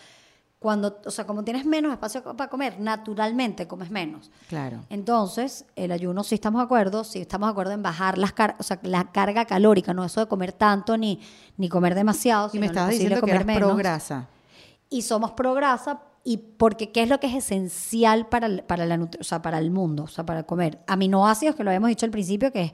Cuando, o sea, como tienes menos espacio para comer, naturalmente comes menos.
Claro.
Entonces, el ayuno sí estamos de acuerdo, sí estamos de acuerdo en bajar las car o sea, la carga calórica, no eso de comer tanto ni, ni comer demasiado,
Y me estabas diciendo que eras pro
menos.
grasa.
Y somos pro grasa y porque qué es lo que es esencial para el, para la o sea, para el mundo, o sea, para comer aminoácidos que lo habíamos dicho al principio que es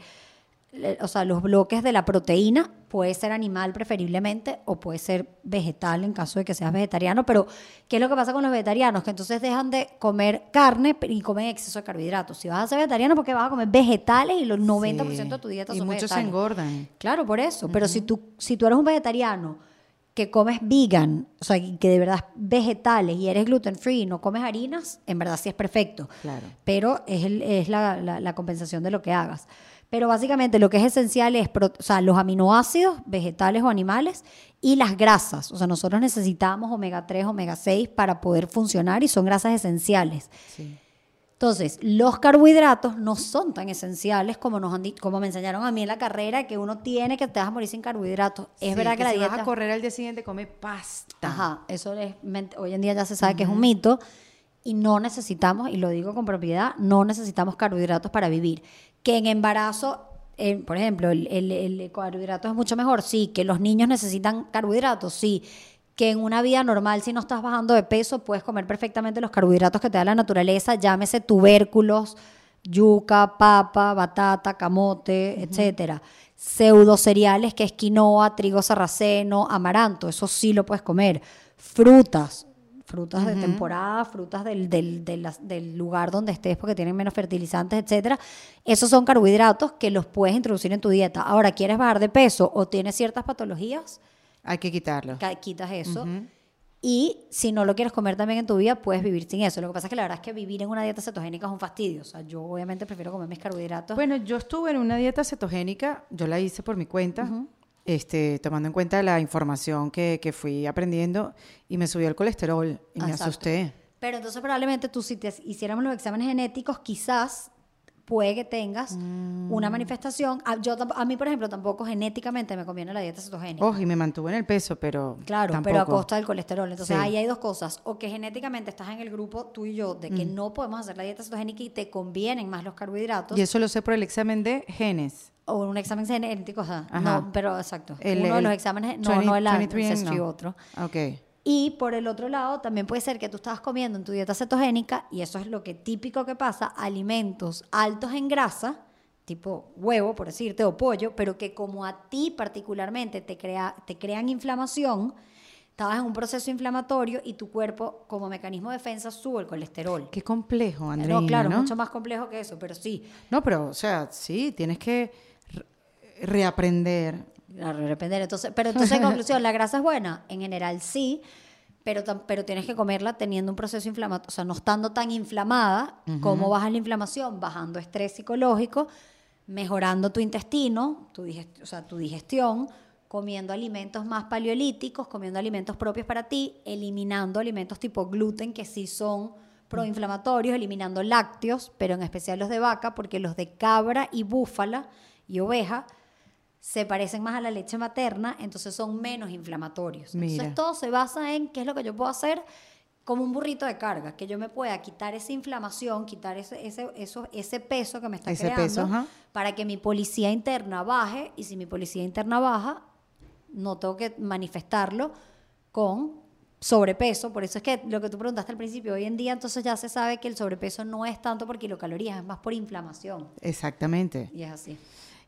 eh, o sea, los bloques de la proteína puede ser animal preferiblemente o puede ser vegetal en caso de que seas vegetariano, pero ¿qué es lo que pasa con los vegetarianos? Que entonces dejan de comer carne y comen exceso de carbohidratos. Si vas a ser vegetariano, porque vas a comer vegetales y los 90%
Sí.
de tu dieta
Y
son
muchos se
vegetales.
engordan.
Claro, por eso. Pero si tú, si tú eres un vegetariano que comes vegan, o sea, que de verdad vegetales y eres gluten free y no comes harinas, en verdad sí es perfecto.
Claro.
Pero es, el- es la, la- la compensación de lo que hagas. Pero básicamente lo que es esencial es o sea, los aminoácidos, vegetales o animales, y las grasas. O sea, nosotros necesitamos omega 3, omega 6 para poder funcionar y son grasas esenciales.
Sí.
Entonces, los carbohidratos no son tan esenciales como nos han como me enseñaron a mí en la carrera, que uno tiene que te vas a morir sin carbohidratos. Es
Sí,
verdad que, la
si
dieta...
vas a correr al día siguiente, come pasta.
Ajá, eso es hoy en día ya se sabe que es un mito y no necesitamos, y lo digo con propiedad, no necesitamos carbohidratos para vivir. Que en embarazo, eh, por ejemplo, el, el, el carbohidrato es mucho mejor, sí. Que los niños necesitan carbohidratos, sí. Que en una vida normal, si no estás bajando de peso, puedes comer perfectamente los carbohidratos que te da la naturaleza, llámese tubérculos, yuca, papa, batata, camote, etcétera. Pseudo cereales que es quinoa, trigo sarraceno, amaranto, eso sí lo puedes comer. Frutas, frutas de temporada, frutas del, del, de las- del lugar donde estés porque tienen menos fertilizantes, etcétera. Esos son carbohidratos que los puedes introducir en tu dieta. Ahora, ¿quieres bajar de peso o tienes ciertas patologías?
Hay que quitarlo.
Quitas eso. Y si no lo quieres comer también en tu vida, puedes vivir sin eso. Lo que pasa es que la verdad es que vivir en una dieta cetogénica es un fastidio. O sea, yo obviamente prefiero comer mis carbohidratos.
Bueno, yo estuve en una dieta cetogénica, yo la hice por mi cuenta, este, tomando en cuenta la información que, que fui aprendiendo y me subió el colesterol y me asusté.
Pero entonces probablemente tú si te hiciéramos los exámenes genéticos, quizás puede que tengas
Mm.
una manifestación. A, yo, a mí, por ejemplo, tampoco genéticamente me conviene la dieta cetogénica.
Ojo, y me mantuve en el peso, pero
Claro,
tampoco.
pero a costa del colesterol. Entonces
Sí.
ahí hay dos cosas. O que genéticamente estás en el grupo tú y yo de
Mm.
que no podemos hacer la dieta cetogénica y te convienen más los carbohidratos.
Y eso lo sé por el examen de genes.
O un examen genético, o sea,
Ajá.
no, pero exacto.
El-
Uno de
el
los exámenes, no,
20,
no el
23,
ancestry,
no.
otro.
Ok.
Y por el otro lado, también puede ser que tú estabas comiendo en tu dieta cetogénica, y eso es lo que típico que pasa, alimentos altos en grasa tipo huevo, por decirte, o pollo, pero que como a ti particularmente te, crea, te crean inflamación, estabas en un proceso inflamatorio y tu cuerpo, como mecanismo de defensa, sube el colesterol.
Qué complejo, Andreina,
no, claro,
¿no?
mucho más complejo que eso, pero sí.
No, pero, o sea, sí, tienes que re- reaprender.
Repente, entonces, pero entonces, en conclusión, ¿la grasa es buena? En general sí, pero, pero tienes que comerla teniendo un proceso inflamatorio, o sea, no estando tan inflamada. ¿Cómo bajas la inflamación? Bajando estrés psicológico, mejorando tu intestino, tu, o sea, tu digestión, comiendo alimentos más paleolíticos, comiendo alimentos propios para ti, eliminando alimentos tipo gluten que sí son proinflamatorios, eliminando lácteos, pero en especial los de vaca, porque los de cabra y búfala y oveja se parecen más a la leche materna, entonces son menos inflamatorios.
Mira.
Entonces todo se basa en qué es lo que yo puedo hacer como un burrito de carga, que yo me pueda quitar esa inflamación, quitar ese, ese, eso- ese peso que me está
Ese
creando,
peso,
para que mi policía interna baje, y si mi policía interna baja, no tengo que manifestarlo con sobrepeso. Por eso es que lo que tú preguntaste al principio, hoy en día entonces ya se sabe que el sobrepeso no es tanto por kilocalorías, es más por inflamación.
Exactamente.
Y es así.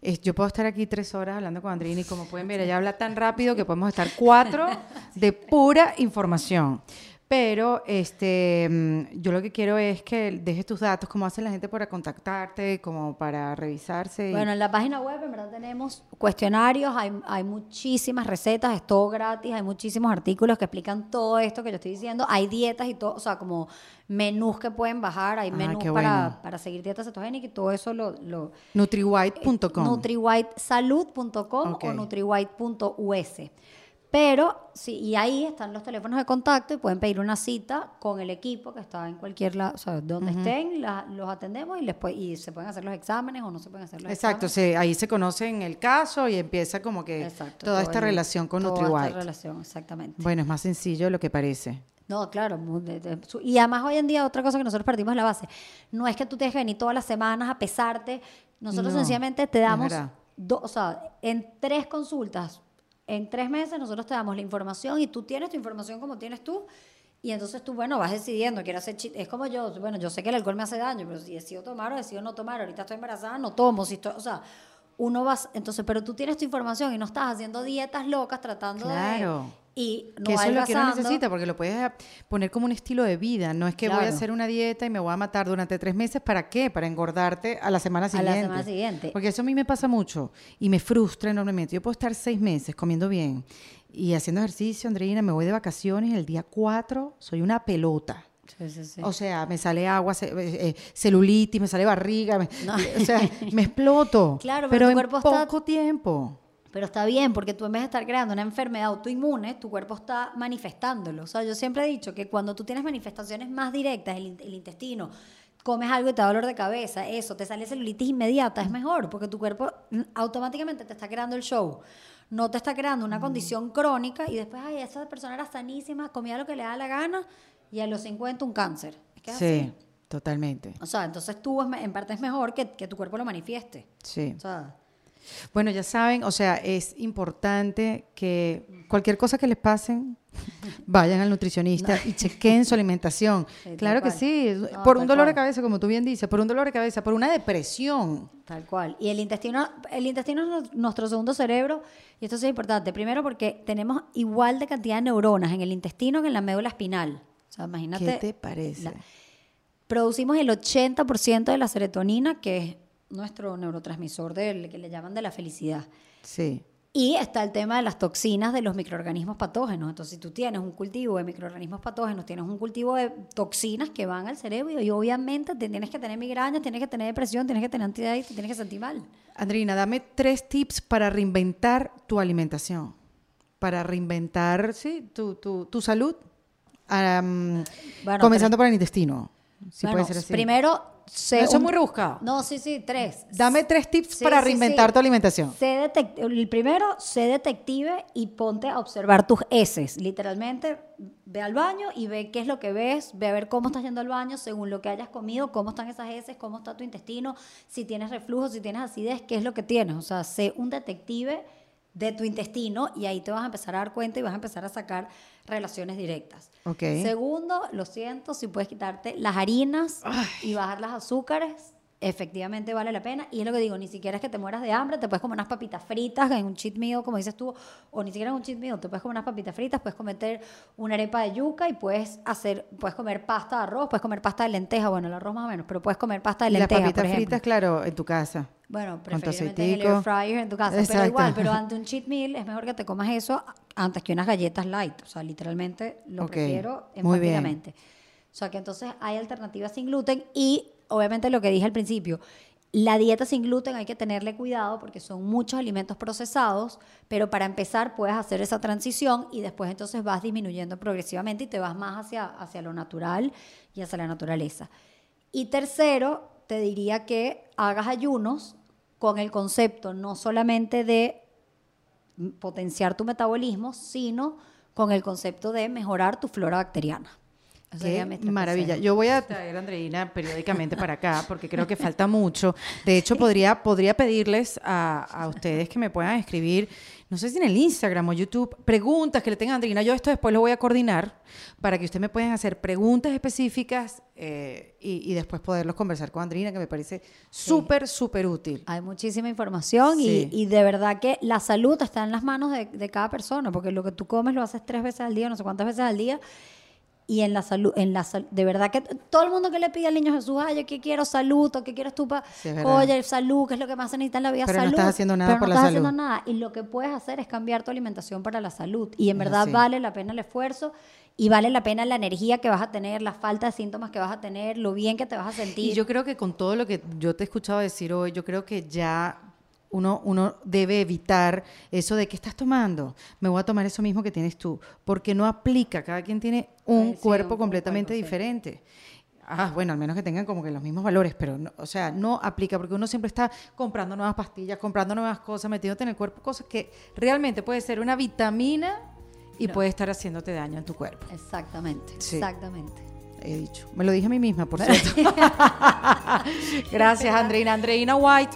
Es- yo puedo estar aquí tres horas hablando con Andreina y como pueden ver, ella habla tan rápido que podemos estar cuatro de pura información. Pero este, mm, yo lo que quiero es que dejes tus datos, cómo hace la gente para contactarte, como para revisarse. y-
Bueno, en la página web en verdad tenemos cuestionarios, hay, hay muchísimas recetas, es todo gratis, hay muchísimos artículos que explican todo esto que yo estoy diciendo, hay dietas y todo, o sea, como menús que pueden bajar, hay
Ah,
menús para,
bueno.
para seguir dieta cetogénica y todo eso lo... lo
Nutriwhite.com.
nutriwhitesalud.com
Ok.
o nutriwhite.us. Pero, sí, y ahí están los teléfonos de contacto y pueden pedir una cita con el equipo que está en cualquier lado, o sea, donde estén, la- los atendemos y, les y se pueden hacer los exámenes o no se pueden hacer los
Exacto,
exámenes.
se- ahí se conocen el caso y empieza como que
Exacto,
toda esta
el-
relación con
toda
NutriWhite.
esta relación, exactamente.
Bueno, es más sencillo de lo que parece.
No, claro. y además hoy en día otra cosa que nosotros partimos de la base, no es que tú tienes que venir todas las semanas a pesarte, nosotros
No,
sencillamente te
es
damos, do- o sea, en tres consultas, en tres meses nosotros te damos la información y tú tienes tu información como tienes tú. Y entonces tú, bueno, vas decidiendo, quiero hacer Es como yo, bueno, yo sé que el alcohol me hace daño, pero si decido tomar o decido no tomar, ahorita estoy embarazada, no tomo, si estoy, o sea, uno va, entonces, pero tú tienes tu información y no estás haciendo dietas locas tratando
Claro.
de... Y no
que eso es lo que uno necesita, porque lo puedes a- poner como un estilo de vida. No es que voy a hacer una dieta y me voy a matar durante tres meses. ¿Para qué? Para engordarte a la semana
A
siguiente.
la semana siguiente.
Porque eso a mí me pasa mucho y me frustra enormemente. Yo puedo estar seis meses comiendo bien y haciendo ejercicio, Andreina, me voy de vacaciones el día cuatro soy una pelota.
Sí, sí, sí.
O sea, me sale agua, eh, eh, celulitis, me sale barriga, me-
No.
o sea, me exploto.
Claro, pero
pero
tu
en
cuerpo está-
poco tiempo.
Pero está bien, porque tú en vez de estar creando una enfermedad autoinmune, tu cuerpo está manifestándolo. O sea, yo siempre he dicho que cuando tú tienes manifestaciones más directas, el, in- el intestino, comes algo y te da dolor de cabeza, eso, te sale celulitis inmediata, es mejor, porque tu cuerpo mm, automáticamente te está creando el show. No te está creando
Mm.
una condición crónica y después, ay, esa persona era sanísima, comía lo que le da la gana y a los 50 un cáncer. Es que es
Sí,
así.
totalmente.
O sea, entonces tú en parte es mejor que, que tu cuerpo lo manifieste.
Sí.
O sea,
Bueno, ya saben, o sea, es importante que cualquier cosa que les pasen, vayan al nutricionista y chequen su alimentación.
Sí,
claro que
cual.
sí,
No,
por un dolor de cabeza, como tú bien dices, por un dolor de cabeza, por una depresión.
Tal cual. Y el intestino, el intestino es nuestro segundo cerebro, y esto es importante. Primero porque tenemos igual de cantidad de neuronas en el intestino que en la médula espinal. O sea, imagínate.
¿Qué te parece?
la- producimos el 80% de la serotonina, que es nuestro neurotransmisor del, que le llaman de la felicidad.
Sí.
Y está el tema de las toxinas de los microorganismos patógenos. Entonces, si tú tienes un cultivo de microorganismos patógenos, tienes un cultivo de toxinas que van al cerebro y obviamente te tienes que tener migrañas, tienes que tener depresión, tienes que tener ansiedad y te tienes que sentir mal.
Andrina, dame tres tips para reinventar tu alimentación, para reinventar, sí, tu, tu, tu salud, Am,
Bueno,
comenzando por el intestino. Si
Bueno,
puede ser así.
Primero, sé
No, eso es muy rebuscado.
No, sí, sí, tres.
Dame tres tips
Sí,
para
sí,
reinventar
sí.
tu alimentación.
Sé el primero, sé detective y ponte a observar tus heces. Literalmente, ve al baño y ve qué es lo que ves, ve a ver cómo estás yendo al baño, según lo que hayas comido, cómo están esas heces, cómo está tu intestino, si tienes reflujo, si tienes acidez, qué es lo que tienes. O sea, sé un detective de tu intestino y ahí te vas a empezar a dar cuenta y vas a empezar a sacar relaciones directas.
Ok.
Segundo, lo siento, si puedes quitarte las harinas y bajar las azúcares, efectivamente vale la pena. Y es lo que digo, ni siquiera es que te mueras de hambre, te puedes comer unas papitas fritas en un cheat meal, como dices tú, o ni siquiera en un cheat meal, te puedes comer unas papitas fritas, puedes cometer una arepa de yuca y puedes hacer, puedes comer pasta de arroz, puedes comer pasta de lenteja, bueno, el arroz más o menos, pero puedes comer pasta de
Y las
lenteja,
papitas
por ejemplo.
fritas, claro, en tu casa.
Bueno, preferiblemente en el air fryer en tu casa, pero
Exacto.
igual, pero ante un cheat meal es mejor que te comas eso antes que unas galletas light, o sea, literalmente lo
Ok,
prefiero enfáticamente. O sea, que entonces hay alternativas sin gluten y obviamente lo que dije al principio, la dieta sin gluten hay que tenerle cuidado porque son muchos alimentos procesados, pero para empezar puedes hacer esa transición y después entonces vas disminuyendo progresivamente y te vas más hacia, hacia lo natural y hacia la naturaleza. Y tercero, te diría que hagas ayunos con el concepto no solamente de potenciar tu metabolismo, sino con el concepto de mejorar tu flora bacteriana. Sería mi
Qué maravilla. Yo voy a traer a Andreina periódicamente para acá porque creo que falta mucho. De hecho, podría, podría pedirles a, a ustedes que me puedan escribir, no sé si en el Instagram o YouTube, preguntas que le tengan a Andreina. Yo esto después lo voy a coordinar para que ustedes me puedan hacer preguntas específicas eh, y, y después poderlos conversar con Andreina, que me parece súper, súper útil.
Hay muchísima información
Sí.
y, y de verdad que la salud está en las manos de, de cada persona, porque lo que tú comes lo haces tres veces al día, no sé cuántas veces al día. Y en la salud, en la sal- de verdad que todo el mundo que le pide al niño Jesús, ay, yo que quiero salud, o que quieres tú para,
Sí,
oye, salud, que es lo que más se necesita en la vida,
Pero no
salud.
estás haciendo nada
pero
por
no
la
estás
salud.
haciendo nada. Y lo que puedes hacer es cambiar tu alimentación para la salud. Y en
Es
verdad
así.
vale la pena el esfuerzo y vale la pena la energía que vas a tener, la falta de síntomas que vas a tener, lo bien que te vas a sentir.
Y yo creo que con todo lo que yo te he escuchado decir hoy, yo creo que ya uno, uno debe evitar eso de que estás tomando, me voy a tomar eso mismo que tienes tú, porque no aplica, cada quien tiene un
sí,
cuerpo
un- un
completamente
sí.
diferente. Ah, bueno, al menos que tengan como que los mismos valores, pero, no- o sea, no aplica porque uno siempre está comprando nuevas pastillas, comprando nuevas cosas, metiéndote en el cuerpo, cosas que realmente puede ser una vitamina y puede estar haciéndote daño en tu cuerpo.
Exactamente,
Sí.
exactamente.
He dicho. Me lo dije a mí misma, por cierto. Gracias, Andreina. Andreina White,